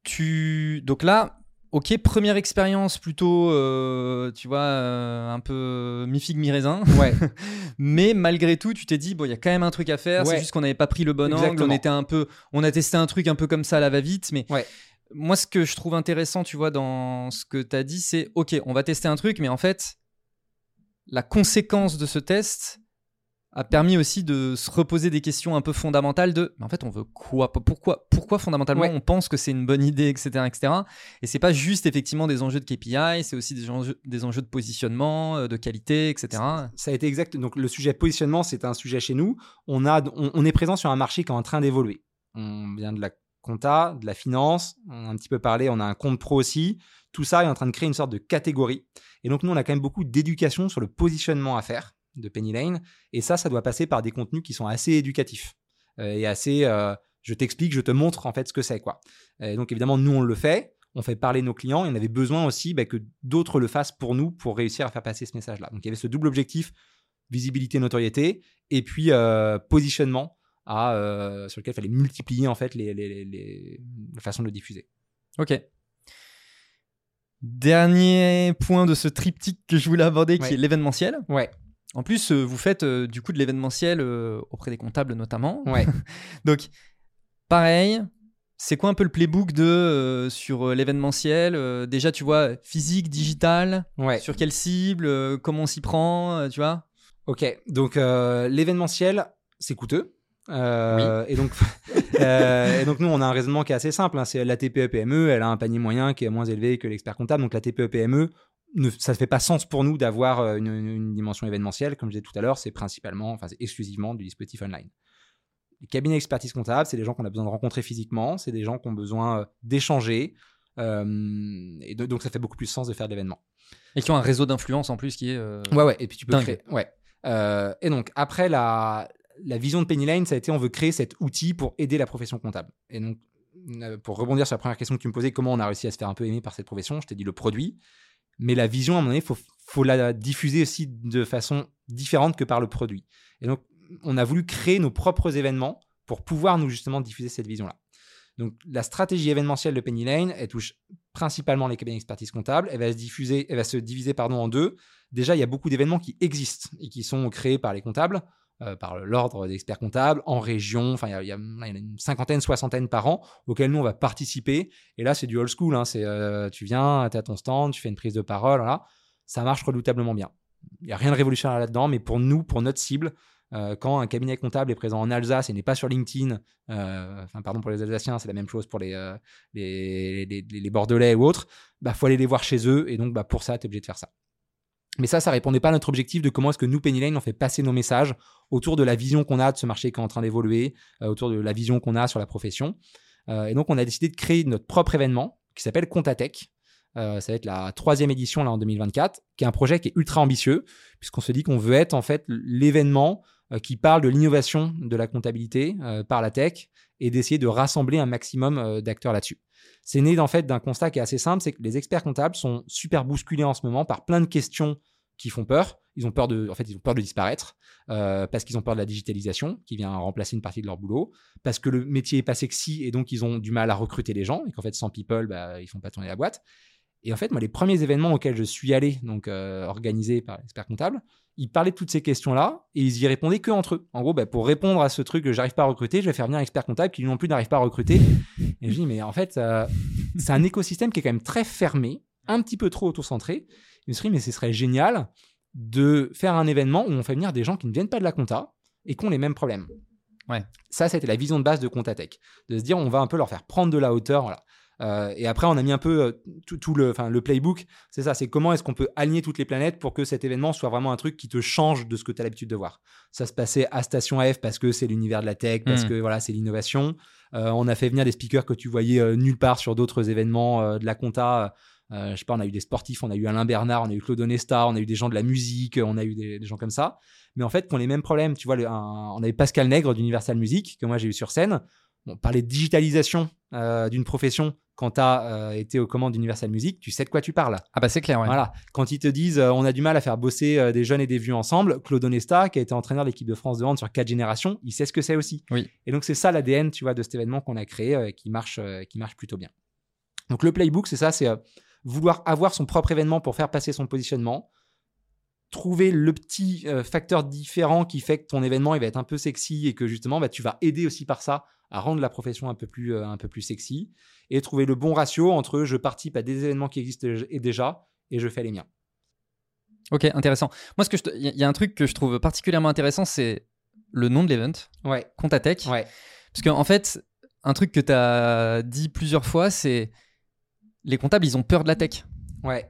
Tu... Donc là, Ok, première expérience plutôt, euh, tu vois, euh, un peu mi-figue, mi-raisin. Ouais. <laughs> Mais malgré tout, tu t'es dit, bon, il y a quand même un truc à faire. C'est juste qu'on n'avait pas pris le bon angle. On était un peu, on a testé un truc un peu comme ça à la va-vite. Mais ouais. moi, ce que je trouve intéressant, tu vois, dans ce que tu as dit, c'est, ok, on va tester un truc, mais en fait, la conséquence de ce test, a permis aussi de se reposer des questions un peu fondamentales de mais en fait on veut quoi? Pourquoi pourquoi fondamentalement on pense que c'est une bonne idée etc etc et c'est pas juste effectivement des enjeux de KPI c'est aussi des enjeux, des enjeux de positionnement euh, de qualité etc ça a été exact donc le sujet positionnement c'est un sujet chez nous. On a on, est présent sur un marché qui est en train d'évoluer. On vient de la compta de la finance on a un petit peu parlé on a un compte pro aussi. Tout ça est en train de créer une sorte de catégorie. Et donc nous on a quand même beaucoup d'éducation sur le positionnement à faire de Penny Lane. Et ça, ça doit passer par des contenus qui sont assez éducatifs euh, et assez. Euh, je t'explique, je te montre en fait ce que c'est quoi. Et donc évidemment, nous on le fait, on fait parler nos clients. Et on avait besoin aussi bah, que d'autres le fassent pour nous pour réussir à faire passer ce message-là. Donc il y avait ce double objectif visibilité, notoriété, et puis euh, positionnement à, sur lequel il fallait multiplier en fait les, les, façons de le diffuser. Ok. Dernier point de ce triptyque que je voulais aborder, qui est l'événementiel. Ouais. En plus, euh, vous faites euh, du coup de l'événementiel euh, auprès des comptables notamment. Ouais. <laughs> Donc, pareil, c'est quoi un peu le playbook de sur l'événementiel Déjà, tu vois, physique, digital, ouais. sur quelle cible, comment on s'y prend, tu vois? Ok, donc l'événementiel, c'est coûteux. et, donc, <laughs> et donc, nous, on a un raisonnement qui est assez simple. Hein. c'est la TPE-PME, elle a un panier moyen qui est moins élevé que l'expert comptable. Donc, la TPE-PME, ça ne fait pas sens pour nous d'avoir euh, une, dimension événementielle. Comme je disais tout à l'heure, c'est principalement, enfin, c'est exclusivement du dispositif online. Les cabinets d'expertise comptable, c'est des gens qu'on a besoin de rencontrer physiquement, c'est des gens qui ont besoin euh, d'échanger. Euh, et donc, ça fait beaucoup plus sens de faire de l'événement. Et qui ont un réseau d'influence en plus qui est. ouais, ouais. Et puis tu peux créer. Ouais. et donc, après, la, la vision de Penny Lane, ça a été on veut créer cet outil pour aider la profession comptable. Et donc, pour rebondir sur la première question que tu me posais, comment on a réussi à se faire un peu aimer par cette profession, je t'ai dit le produit. Mais la vision, à moment donné, il faut, la diffuser aussi de façon différente que par le produit. Et donc, on a voulu créer nos propres événements pour pouvoir nous justement diffuser cette vision-là. Donc, la stratégie événementielle de Penny Lane, elle touche principalement les cabinets d'expertise comptable. Elle va se diffuser, elle va se diviser pardon en deux. Déjà, il y a beaucoup d'événements qui existent et qui sont créés par les comptables. Euh, par l'ordre des experts comptables en région. Enfin, il y, a une cinquantaine, soixantaine par an auxquels nous on va participer. Et là, c'est du old school. Hein. Euh, tu viens, tu as ton stand, tu fais une prise de parole. Ça marche redoutablement bien. Il n'y a rien de révolutionnaire là-dedans, mais pour nous, pour notre cible, euh, quand un cabinet comptable est présent en Alsace et n'est pas sur LinkedIn, pardon pour les Alsaciens, c'est la même chose pour les, Bordelais ou autres, bah faut aller les voir chez eux et donc bah, pour ça, tu es obligé de faire ça. Mais ça, ça répondait pas à notre objectif de comment est-ce que nous, Penny Lane, on fait passer nos messages autour de la vision qu'on a de ce marché qui est en train d'évoluer, euh, autour de la vision qu'on a sur la profession. Euh, et donc, on a décidé de créer notre propre événement qui s'appelle Contatech. Euh, ça va être la troisième édition là en 2024, qui est un projet qui est ultra ambitieux, puisqu'on se dit qu'on veut être en fait l'événement qui parle de l'innovation de la comptabilité par la tech et d'essayer de rassembler un maximum d'acteurs là-dessus. C'est né d'un constat qui est assez simple, c'est que les experts comptables sont super bousculés en ce moment par plein de questions qui font peur. Ils ont peur de, en fait, ils ont peur de disparaître euh, parce qu'ils ont peur de la digitalisation qui vient remplacer une partie de leur boulot, parce que le métier est pas sexy et donc ils ont du mal à recruter les gens et qu'en fait sans people, bah, ils font pas tourner la boîte. Et en fait, moi, les premiers événements auxquels je suis allé, donc euh, organisés par l'expert comptable, ils parlaient de toutes ces questions-là et ils y répondaient que entre eux. En gros, bah, pour répondre à ce truc que j'arrive pas à recruter, je vais faire venir un expert comptable qui non plus n'arrive pas à recruter. Et je dis, mais en fait, euh, c'est un écosystème qui est quand même très fermé, un petit peu trop auto-centré. Mais ce serait génial de faire un événement où on fait venir des gens qui ne viennent pas de la compta et qui ont les mêmes problèmes. Ouais. Ça, c'était la vision de base de Contatech, de se dire on va un peu leur faire prendre de la hauteur. Voilà. Euh, et après, on a mis un peu euh, tout, tout le, playbook. C'est ça, c'est comment est-ce qu'on peut aligner toutes les planètes pour que cet événement soit vraiment un truc qui te change de ce que tu as l'habitude de voir. Ça se passait à Station F parce que c'est l'univers de la tech, parce Mm. que voilà, c'est l'innovation. Euh, on a fait venir des speakers que tu voyais nulle part sur d'autres événements de la compta. Euh, je sais pas, on a eu des sportifs, on a eu Alain Bernard, on a eu Claude Onesta, on a eu des gens de la musique, on a eu des, des gens comme ça. Mais en fait, qui ont les mêmes problèmes. Tu vois, le- un- on avait Pascal Nègre d'Universal Music, que moi j'ai eu sur scène. Bon, parler de digitalisation euh, d'une profession quand tu as été aux commandes d'Universal Music, tu sais de quoi tu parles. Ah bah c'est clair, ouais. Voilà. Quand ils te disent euh, on a du mal à faire bosser euh, des jeunes et des vieux ensemble, Claude Onesta, qui a été entraîneur de l'équipe de France de hand sur quatre générations, il sait ce que c'est aussi. Oui. Et donc c'est ça l'ADN, tu vois, de cet événement qu'on a créé, euh, qui marche, euh, qui marche plutôt bien. Donc le playbook, c'est ça, c'est euh, vouloir avoir son propre événement pour faire passer son positionnement, trouver le petit euh, facteur différent qui fait que ton événement il va être un peu sexy et que justement bah, tu vas aider aussi par ça à rendre la profession un peu plus, euh, un peu plus sexy et trouver le bon ratio entre je participe à des événements qui existent déjà et je fais les miens. Ok, intéressant. Moi, ce que te- il y, a- un truc que je trouve particulièrement intéressant, c'est le nom de l'event, Ouais, Contatech. ouais, Parce qu'en fait, un truc que tu as dit plusieurs fois, c'est les comptables, ils ont peur de la tech. ouais,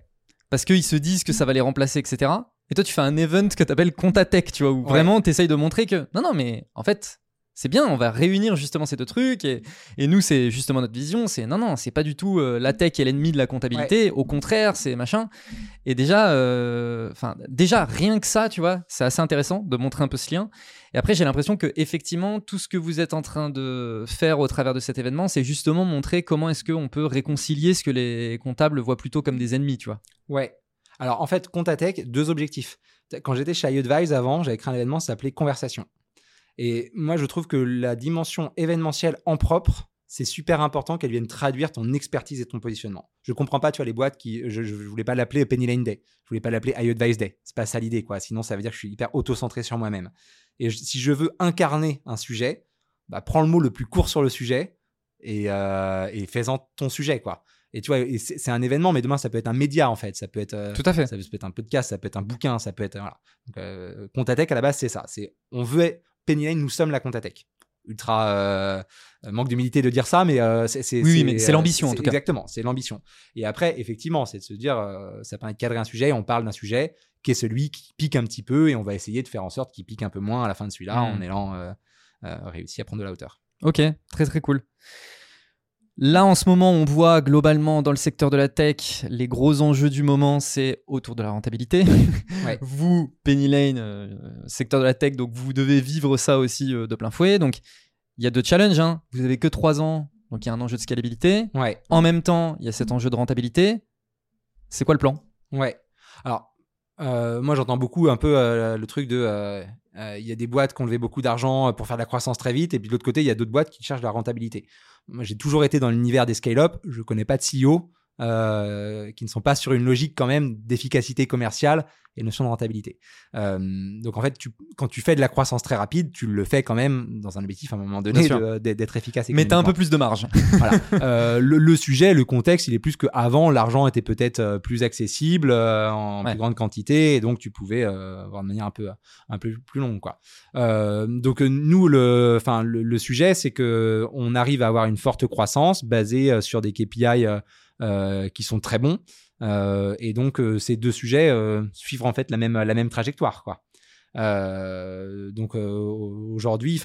Parce qu'ils se disent que ça va les remplacer, etc. Et toi, tu fais un event que tu appelles Contatech, tu vois, où Ouais. vraiment tu essayes de montrer que non, non, mais en fait, c'est bien, on va réunir justement ces deux trucs. Et, et nous, c'est justement notre vision c'est non, non, c'est pas du tout euh, la tech est l'ennemi de la comptabilité. Au contraire, c'est machin. Et déjà, euh, enfin, déjà, rien que ça, tu vois, c'est assez intéressant de montrer un peu ce lien. Et après, j'ai l'impression que effectivement, tout ce que vous êtes en train de faire au travers de cet événement, c'est justement montrer comment est-ce qu'on peut réconcilier ce que les comptables voient plutôt comme des ennemis, tu vois. ouais. Alors en fait, Contatech, deux objectifs. Quand j'étais chez iAdvise avant, j'avais créé un événement qui s'appelait Conversation. Et moi, je trouve que la dimension événementielle en propre, c'est super important qu'elle vienne traduire ton expertise et ton positionnement. Je comprends pas, tu vois, les boîtes qui. Je, je voulais pas l'appeler Penny Lane Day. Je voulais pas l'appeler iAdvise Day. C'est pas ça l'idée, quoi. Sinon, ça veut dire que je suis hyper auto-centré sur moi-même. Et je- si je veux incarner un sujet, bah, prends le mot le plus court sur le sujet et, euh, et fais-en ton sujet, quoi. Et tu vois, c'est un événement, mais demain, ça peut être un média, en fait. Ça peut être. euh, Tout à fait. ça peut être un podcast, ça peut être un bouquin, ça peut être. Voilà. Donc, euh, Contatech, à la base, c'est ça. C'est on veut. Penny Lane, nous sommes la Contatech. Ultra euh, euh, manque d'humilité de dire ça, mais euh, c'est. Oui, mais c'est euh, l'ambition, en c'est- tout cas. Exactement, c'est l'ambition. Et après, effectivement, c'est de se dire, euh, ça permet de cadrer un sujet, on parle d'un sujet qui est celui qui pique un petit peu, et on va essayer de faire en sorte qu'il pique un peu moins à la fin de celui-là, Mm. en ayant euh, euh, réussi à prendre de la hauteur. Ok, très très cool. Là, en ce moment, on voit globalement dans le secteur de la tech, les gros enjeux du moment, c'est autour de la rentabilité. Ouais. <laughs> vous, Penny Lane, euh, secteur de la tech, donc vous devez vivre ça aussi euh, de plein fouet. Donc, il y a deux challenges. hein. Vous avez que trois ans, donc il y a un enjeu de scalabilité. Ouais. En même temps, il y a cet enjeu de rentabilité. C'est quoi le plan? Ouais. Alors, euh, moi, j'entends beaucoup un peu euh, le truc de. euh, Il y a des boîtes qui ont levé beaucoup d'argent pour faire de la croissance très vite, et puis de l'autre côté, il y a d'autres boîtes qui cherchent la rentabilité. Moi, j'ai toujours été dans l'univers des scale-up. Je connais pas de CEO euh, qui ne sont pas sur une logique quand même d'efficacité commerciale et notion de rentabilité. Euh, donc en fait, tu, quand tu fais de la croissance très rapide, tu le fais quand même dans un objectif à un moment donné d'être efficace. Mais t'as un économiquement. peu plus de marge. <laughs> Voilà. <laughs> Euh, le, le sujet, le contexte, il est plus qu'avant, l'argent était peut-être euh, plus accessible euh, en Ouais. plus grande quantité, et donc tu pouvais euh, avoir de manière un peu, un peu plus longue. Quoi. Euh, donc nous, le, enfin, le, le sujet, c'est que on arrive à avoir une forte croissance basée sur des KPI qui sont très bons. Euh, et donc euh, ces deux sujets euh, suivent en fait la même, la même trajectoire. Quoi. Euh, donc euh, aujourd'hui,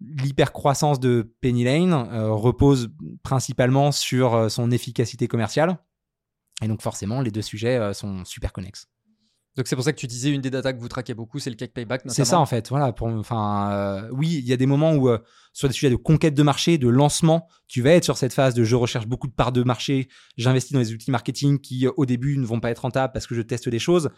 l'hypercroissance de Penny Lane euh, repose principalement sur euh, son efficacité commerciale. Et donc forcément, les deux sujets euh, sont super connexes. Donc c'est pour ça que tu disais une des datas que vous traquez beaucoup, c'est le cake payback. C'est ça en fait. Voilà. Pour, enfin, euh, oui, il y a des moments où euh, sur des sujets de conquête de marché, de lancement, tu vas être sur cette phase de je recherche beaucoup de parts de marché, j'investis dans les outils marketing qui euh, au début ne vont pas être rentables parce que je teste des choses.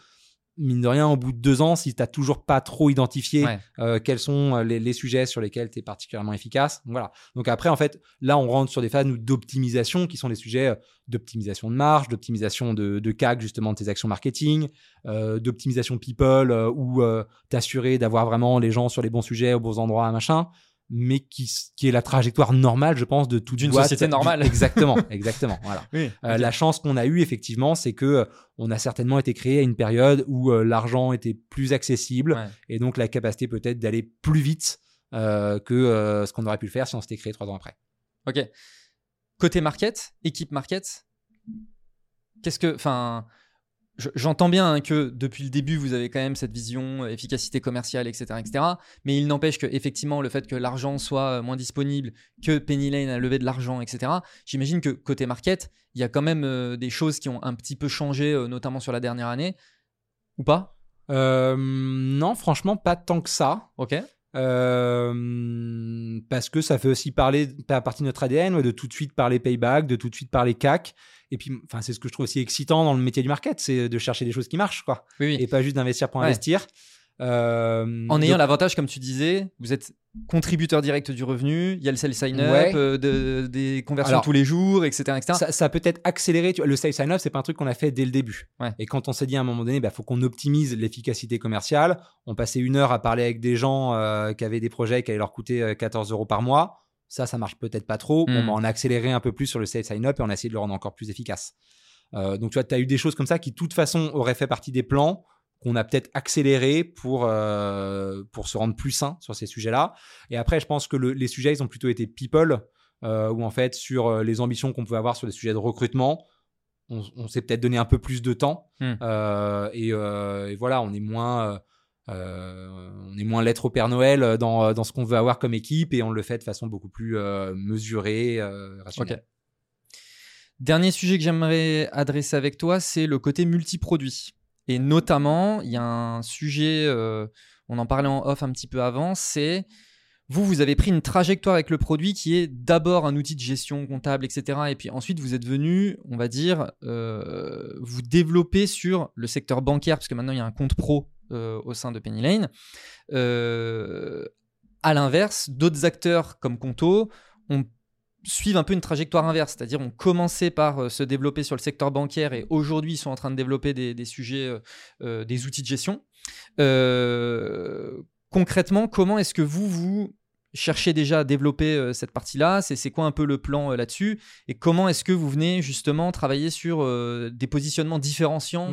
Mine de rien, au bout de deux ans, si tu n'as toujours pas trop identifié Ouais. euh, quels sont euh, les, les sujets sur lesquels tu es particulièrement efficace. Voilà. Donc après, en fait, là, on rentre sur des phases d'optimisation qui sont des sujets euh, d'optimisation de marge, d'optimisation de, de CAC, justement, de tes actions marketing, euh, d'optimisation people, euh, ou euh, t'assurer d'avoir vraiment les gens sur les bons sujets, aux bons endroits, machin, mais qui, est la trajectoire normale, je pense, de toute D'une société normale. <laughs> Exactement, <laughs> exactement. Voilà. Oui. Euh. La chance qu'on a eue, effectivement, c'est que euh, on a certainement été créé à une période où euh, l'argent était plus accessible Ouais. et donc la capacité peut-être d'aller plus vite que ce qu'on aurait pu le faire si on s'était créé trois ans après. Ok. Côté market, équipe market, qu'est-ce que, enfin, J'entends bien hein, que depuis le début, vous avez quand même cette vision euh, efficacité commerciale, etc. etc. mais il n'empêche que effectivement, le fait que l'argent soit euh, moins disponible, que Penny Lane a levé de l'argent, etc. J'imagine que côté market, il y a quand même euh, des choses qui ont un petit peu changé, notamment sur la dernière année. Ou pas? Non, franchement, pas tant que ça. Ok. parce que ça fait aussi parler, à partie de notre ADN, de tout de suite parler payback, de tout de suite parler CAC. Et puis, enfin, c'est ce que je trouve aussi excitant dans le métier du market, c'est de chercher des choses qui marchent, quoi. Et pas juste d'investir pour investir. Euh, en ayant l'avantage, comme tu disais, vous êtes contributeur direct du revenu, il y a le sell sign-up, euh, des conversions tous les jours, etc. Ça, a peut-être accéléré. le sell sign-up, c'est pas un truc qu'on a fait dès le début. Et quand on s'est dit à un moment donné, il bah, faut qu'on optimise l'efficacité commerciale, on passait une heure à parler avec des gens euh, qui avaient des projets qui allaient leur coûter 14 euros par mois. Ça, ça marche peut-être pas trop. Bon, hmm. bah, on a accéléré un peu plus sur le sales sign-up et on a essayé de le rendre encore plus efficace. Euh, donc, tu vois, tu as eu des choses comme ça qui, de toute façon, auraient fait partie des plans qu'on a peut-être accéléré pour, euh, pour se rendre plus sain sur ces sujets-là. Et après, je pense que les sujets, ils ont plutôt été people, euh, où en fait, sur les ambitions qu'on pouvait avoir sur les sujets de recrutement, on, s'est peut-être donné un peu plus de temps. Hmm. et, voilà, on est moins euh, on est moins lettre au Père Noël dans, dans ce qu'on veut avoir comme équipe et on le fait de façon beaucoup plus euh, mesurée, euh. Dernier sujet que j'aimerais adresser avec toi, c'est le côté multiproduit. Et notamment, il y a un sujet, on en parlait en off un petit peu avant, c'est vous, vous avez pris une trajectoire avec le produit qui est d'abord un outil de gestion comptable, etc. Et puis ensuite, vous êtes venu, on va dire, vous développer sur le secteur bancaire, parce que maintenant, il y a un compte pro euh, au sein de Penny Lane. Euh, à l'inverse, d'autres acteurs comme Conto ont suivent un peu une trajectoire inverse, c'est-à-dire ont commencé par euh, se développer sur le secteur bancaire et aujourd'hui sont en train de développer des, sujets, des outils de gestion. concrètement, comment est-ce que vous, vous cherchez déjà à développer cette partie-là? C'est quoi un peu le plan là-dessus? Et comment est-ce que vous venez justement travailler sur des positionnements différenciants?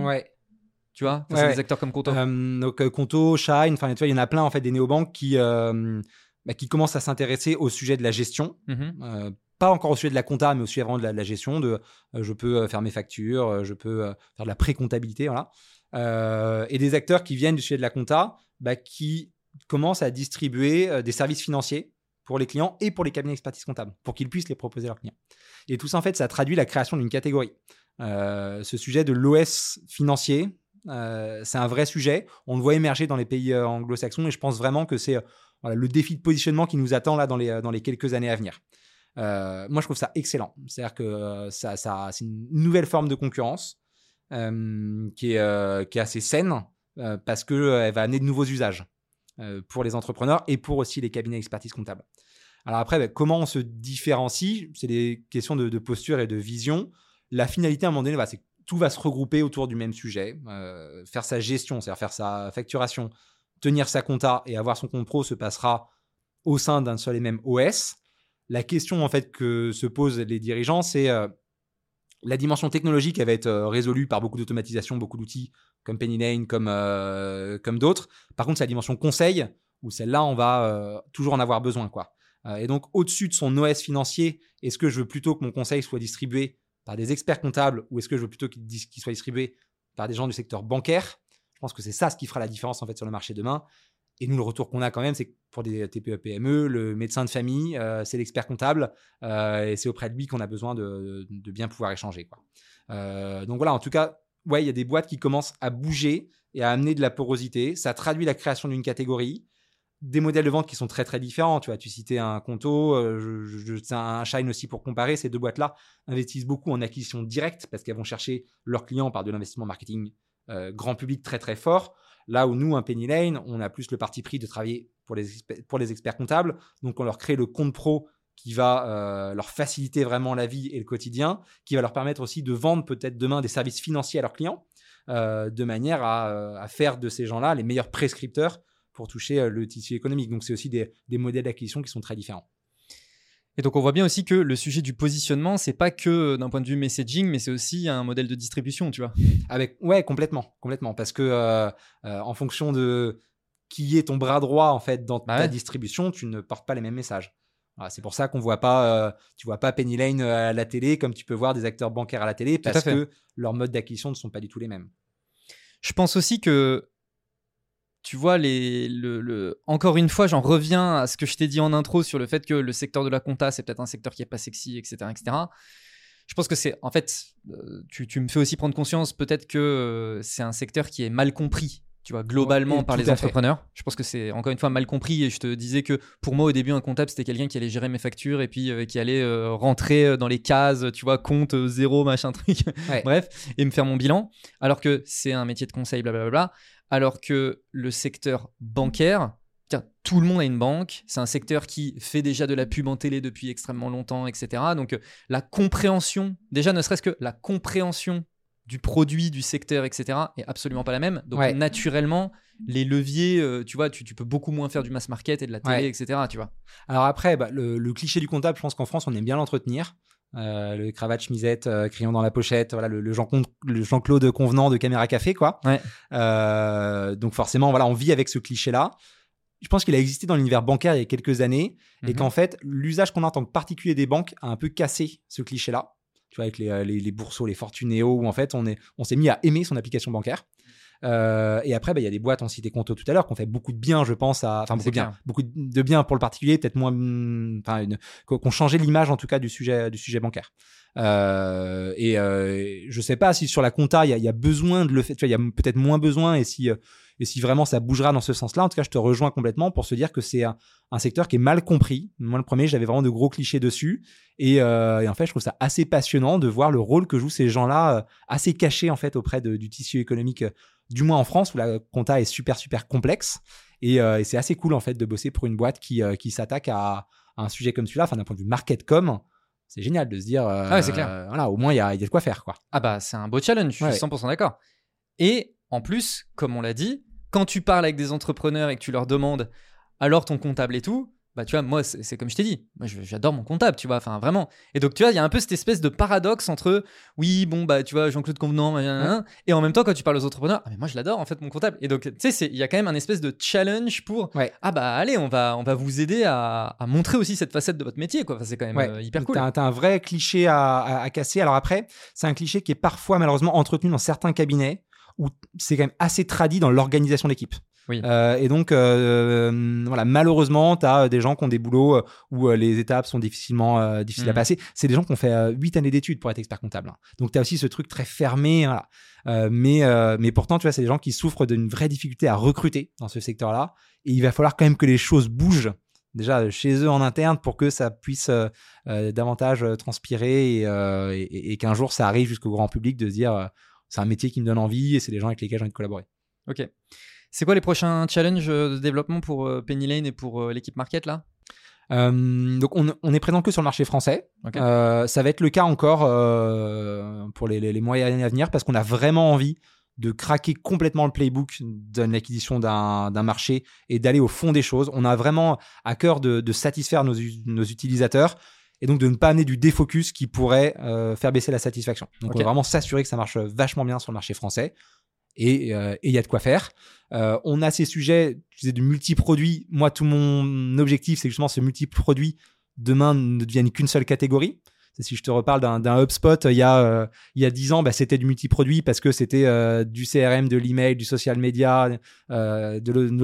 Tu vois c'est des acteurs comme Conto. Euh, donc euh, Conto Shine enfin tu vois il y en a plein en fait des néobanques qui euh, bah, qui commencent à s'intéresser au sujet de la gestion. Mmh pas encore au sujet de la compta mais au sujet vraiment de la, gestion de je peux faire mes factures je peux faire de la pré-comptabilité voilà. Et des acteurs qui viennent du sujet de la compta bah, qui commencent à distribuer des services financiers pour les clients et pour les cabinets d'expertise comptable, pour qu'ils puissent les proposer à leurs clients. Et tout ça, en fait, ça traduit la création d'une catégorie. ce sujet de l'OS financier, euh, c'est un vrai sujet. On le voit émerger dans les pays euh, anglo-saxons et je pense vraiment que c'est euh, le défi de positionnement qui nous attend là dans les, quelques années à venir. moi, je trouve ça excellent. C'est-à-dire que c'est une nouvelle forme de concurrence qui, est, assez saine parce qu'elle va amener de nouveaux usages pour les entrepreneurs et pour aussi les cabinets d'expertise comptable. Alors après, ben, comment on se différencie? C'est des questions de, posture et de vision. La finalité, à un moment donné, bah, c'est tout va se regrouper autour du même sujet. Euh, faire sa gestion, c'est-à-dire faire sa facturation, tenir sa compta et avoir son compte pro se passera au sein d'un seul et même OS. La question en fait que se posent les dirigeants, c'est euh, la dimension technologique. Elle va être euh, résolue par beaucoup d'automatisation, beaucoup d'outils comme Penny Lane, comme, comme d'autres. Par contre, c'est la dimension conseil où celle-là, on va toujours en avoir besoin. quoi. et donc, au-dessus de son OS financier, est-ce que je veux plutôt que mon conseil soit distribué par des experts comptables ou est-ce que je veux plutôt qu'ils soient distribués par des gens du secteur bancaire? Je pense que c'est ça ce qui fera la différence en fait sur le marché demain. Et nous, le retour qu'on a quand même, c'est que pour des TPE, PME, le médecin de famille, euh, c'est l'expert comptable euh, et c'est auprès de lui qu'on a besoin de, bien pouvoir échanger. Euh, donc voilà, en tout cas, ouais, il y a des boîtes qui commencent à bouger et à amener de la porosité. Ça traduit la création d'une catégorie des modèles de vente qui sont très très différents. Tu vois, tu citais un Conto, euh, un Shine aussi pour comparer. Ces deux boîtes-là investissent beaucoup en acquisition directe parce qu'elles vont chercher leurs clients par de l'investissement marketing euh, grand public très très fort. Là où nous, un Penny Lane, on a plus le parti pris de travailler pour les, pour les experts comptables. Donc on leur crée le compte pro qui va euh, leur faciliter vraiment la vie et le quotidien, qui va leur permettre aussi de vendre peut-être demain des services financiers à leurs clients, de manière à, à faire de ces gens-là les meilleurs prescripteurs pour toucher euh, le tissu économique. Donc c'est aussi des, modèles d'acquisition qui sont très différents. Et donc on voit bien aussi que le sujet du positionnement, c'est pas que d'un point de vue messaging, mais c'est aussi un modèle de distribution, tu vois. Avec ouais complètement, complètement, parce que euh, euh, en fonction de qui est ton bras droit en fait dans Bah ta ouais. distribution, tu ne portes pas les mêmes messages. C'est pour ça qu'on voit pas, euh, tu vois pas Penny Lane euh, à la télé comme tu peux voir des acteurs bancaires à la télé parce que leurs modes d'acquisition ne sont pas du tout les mêmes. Je pense aussi que, tu vois, les, le, le- encore une fois, j'en reviens à ce que je t'ai dit en intro sur le fait que le secteur de la compta, c'est peut-être un secteur qui est pas sexy, etc. etc. Je pense que c'est, en fait, euh, tu, tu me fais aussi prendre conscience peut-être que euh, c'est un secteur qui est mal compris. Tu vois, globalement par les fait. entrepreneurs. Je pense que c'est encore une fois mal compris. Et je te disais que pour moi, au début, un comptable, c'était quelqu'un qui allait gérer mes factures et puis euh, qui allait euh, rentrer dans les cases, tu vois, compte zéro, machin <laughs> truc. Ouais. Bref, et me faire mon bilan. Alors que c'est un métier de conseil, blablabla. Alors que le secteur bancaire, tout le monde a une banque. C'est un secteur qui fait déjà de la pub en télé depuis extrêmement longtemps, etc. Donc euh, la compréhension, déjà ne serait-ce que la compréhension du produit, du secteur, etc. est absolument pas la même. Donc Ouais. naturellement, les leviers, euh, tu vois, tu, tu peux beaucoup moins faire du mass market et de la télé, Ouais. etc. Tu vois. Alors après, bah, le, le cliché du comptable, je pense qu'en France, on aime bien l'entretenir. Euh, le cravate chemisette, euh, crayon dans la pochette, voilà, le, le Jean- le Jean-Claude convenant de caméra café, quoi. Ouais. Euh, donc forcément, voilà, on vit avec ce cliché-là. Je pense qu'il a existé dans l'univers bancaire il y a quelques années et Mhm. qu'en fait, l'usage qu'on a en tant que particulier des banques a un peu cassé ce cliché-là. Tu vois, avec les, les, les bourseaux, les Fortunéo, où en fait, on est- on s'est mis à aimer son application bancaire. Euh, et après, bah, il y a des boîtes, on citait Conto tout à l'heure, qui ont fait beaucoup de bien, je pense, à, enfin beaucoup de bien, beaucoup de bien pour le particulier, peut-être moins, hum, enfin, qu'on qu'on changé l'image en tout cas du sujet, du sujet bancaire. Euh, et euh, je sais pas si sur la compta, il y, y a besoin de le faire, tu vois, il y a peut-être moins besoin, et si, euh, et si vraiment ça bougera dans ce sens-là, en tout cas, je te rejoins complètement pour se dire que c'est un, un secteur qui est mal compris. Moi, le premier, j'avais vraiment de gros clichés dessus. Et, euh, et en fait, je trouve ça assez passionnant de voir le rôle que jouent ces gens-là, euh, assez cachés en fait auprès de- du tissu économique, euh, du moins en France, où la compta est super, super complexe. Et, euh, et c'est assez cool en fait de bosser pour une boîte qui, euh, qui s'attaque à, à un sujet comme celui-là, enfin d'un point de vue market-com. C'est génial de se dire, euh, Ah ouais, c'est clair. voilà, au moins il y a, y a de quoi faire, quoi. Ah bah c'est un beau challenge, je suis Ouais. 100% d'accord. Et en plus, comme on l'a dit, quand tu parles avec des entrepreneurs et que tu leur demandes alors ton comptable et tout, bah tu vois, moi c'est comme je t'ai dit, moi j'adore mon comptable, tu vois, enfin vraiment. Et donc tu vois, il y a un peu cette espèce de paradoxe entre oui, bon bah tu vois, Jean-Claude Convenant, et en même temps quand tu parles aux entrepreneurs, ah mais moi je l'adore en fait mon comptable. Et donc tu sais, il y a quand même un espèce de challenge pour Ouais. ah bah allez, on va, on va vous aider à, à montrer aussi cette facette de votre métier, quoi. Enfin, c'est quand même Ouais. euh, hyper cool. T'as, un vrai cliché à, à- à casser. Alors après, c'est un cliché qui est parfois malheureusement entretenu dans certains cabinets où c'est quand même assez tradit dans l'organisation d'équipe. Oui. Euh, et donc, euh, voilà, malheureusement, tu as des gens qui ont des boulots euh, où euh, les étapes sont difficilement euh, difficiles à Mhm. passer. C'est des gens qui ont fait 8 années d'études pour être expert comptable. hein. Donc, tu as aussi ce truc très fermé. Voilà. Euh, mais, euh, mais pourtant, tu vois, c'est des gens qui souffrent d'une vraie difficulté à recruter dans ce secteur-là. Et il va falloir quand même que les choses bougent déjà chez eux en interne pour que ça puisse euh, euh, davantage euh, transpirer et, euh, et- et- et qu'un jour ça arrive jusqu'au grand public de se dire euh, c'est un métier qui me donne envie et c'est des gens avec lesquels j'ai envie de collaborer. Ok. C'est quoi les prochains challenges euh, de développement pour euh, Penny Lane et pour euh, l'équipe market là? Euh, donc on, on est présent que sur le marché français. Euh, ça va être le cas encore euh, pour les, les, les mois et années à venir parce qu'on a vraiment envie de craquer complètement le playbook de l'acquisition d'un marché et d'aller au fond des choses. On a vraiment à cœur de, de satisfaire nos, utilisateurs et donc de ne pas amener du défocus qui pourrait faire baisser la satisfaction. Donc on va vraiment s'assurer que ça marche vachement bien sur le marché français et euh, et il y a de quoi faire. Euh, on a ces sujets, tu disais, du multi-produit. Moi, tout mon objectif, c'est que justement ce multi-produit demain ne devienne qu'une seule catégorie. Si je te reparle d'un HubSpot, il y a euh, il y a 10 ans, bah, c'était du multi-produit parce que c'était euh, du CRM, de l'email, du social media, de l'au- de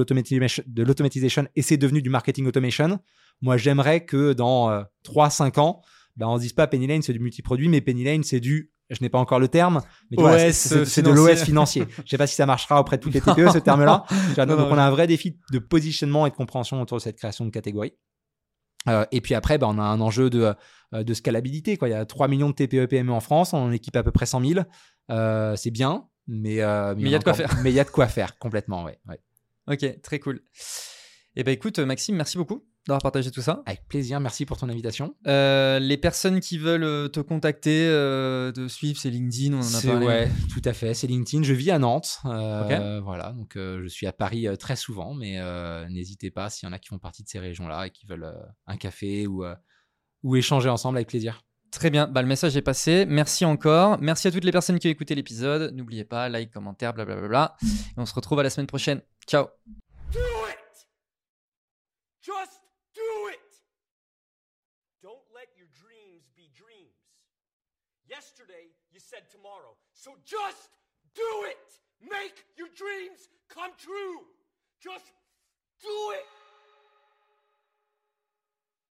l'automatisation, de et c'est devenu du marketing automation. Moi, j'aimerais que dans 3-5 ans, bah, on se dise pas Penny Lane, c'est du multi-produit, mais Penny Lane, c'est du je n'ai pas encore le terme, mais c'est- de l'OS financier. Je sais pas si ça marchera auprès de toutes les <laughs> TPE, ce terme-là. Donc, on a un vrai défi de positionnement et de compréhension autour de cette création de catégorie. Euh, et puis après, bah, on a un enjeu de, euh, de scalabilité. Quoi. Il y a 3 millions de TPE PME en France, on en équipe à peu près 100 000. Euh, c'est bien, mais euh, il y a de quoi encore- <laughs> Mais il y a de quoi faire, complètement. Ouais, ouais. Ok, très cool. Eh ben écoute, Maxime, merci beaucoup d'avoir partagé tout ça. Avec plaisir, merci pour ton invitation. Euh, les personnes qui veulent euh, te contacter, euh, te suivre, c'est LinkedIn, on en a C'est- parlé. ouais, tout à fait. C'est LinkedIn. Je vis à Nantes. Euh, Voilà, donc euh, je suis à Paris euh, très souvent, mais euh, n'hésitez pas s'il y en a qui font partie de ces régions-là et qui veulent euh, un café ou, euh, ou échanger ensemble avec plaisir. Très bien, bah, le message est passé. Merci encore. Merci à toutes les personnes qui ont écouté l'épisode. N'oubliez pas, like, commentaire, blablabla. Et on se retrouve à la semaine prochaine. Ciao. Just Yesterday, you said tomorrow. So just do it! Make your dreams come true! Just do it!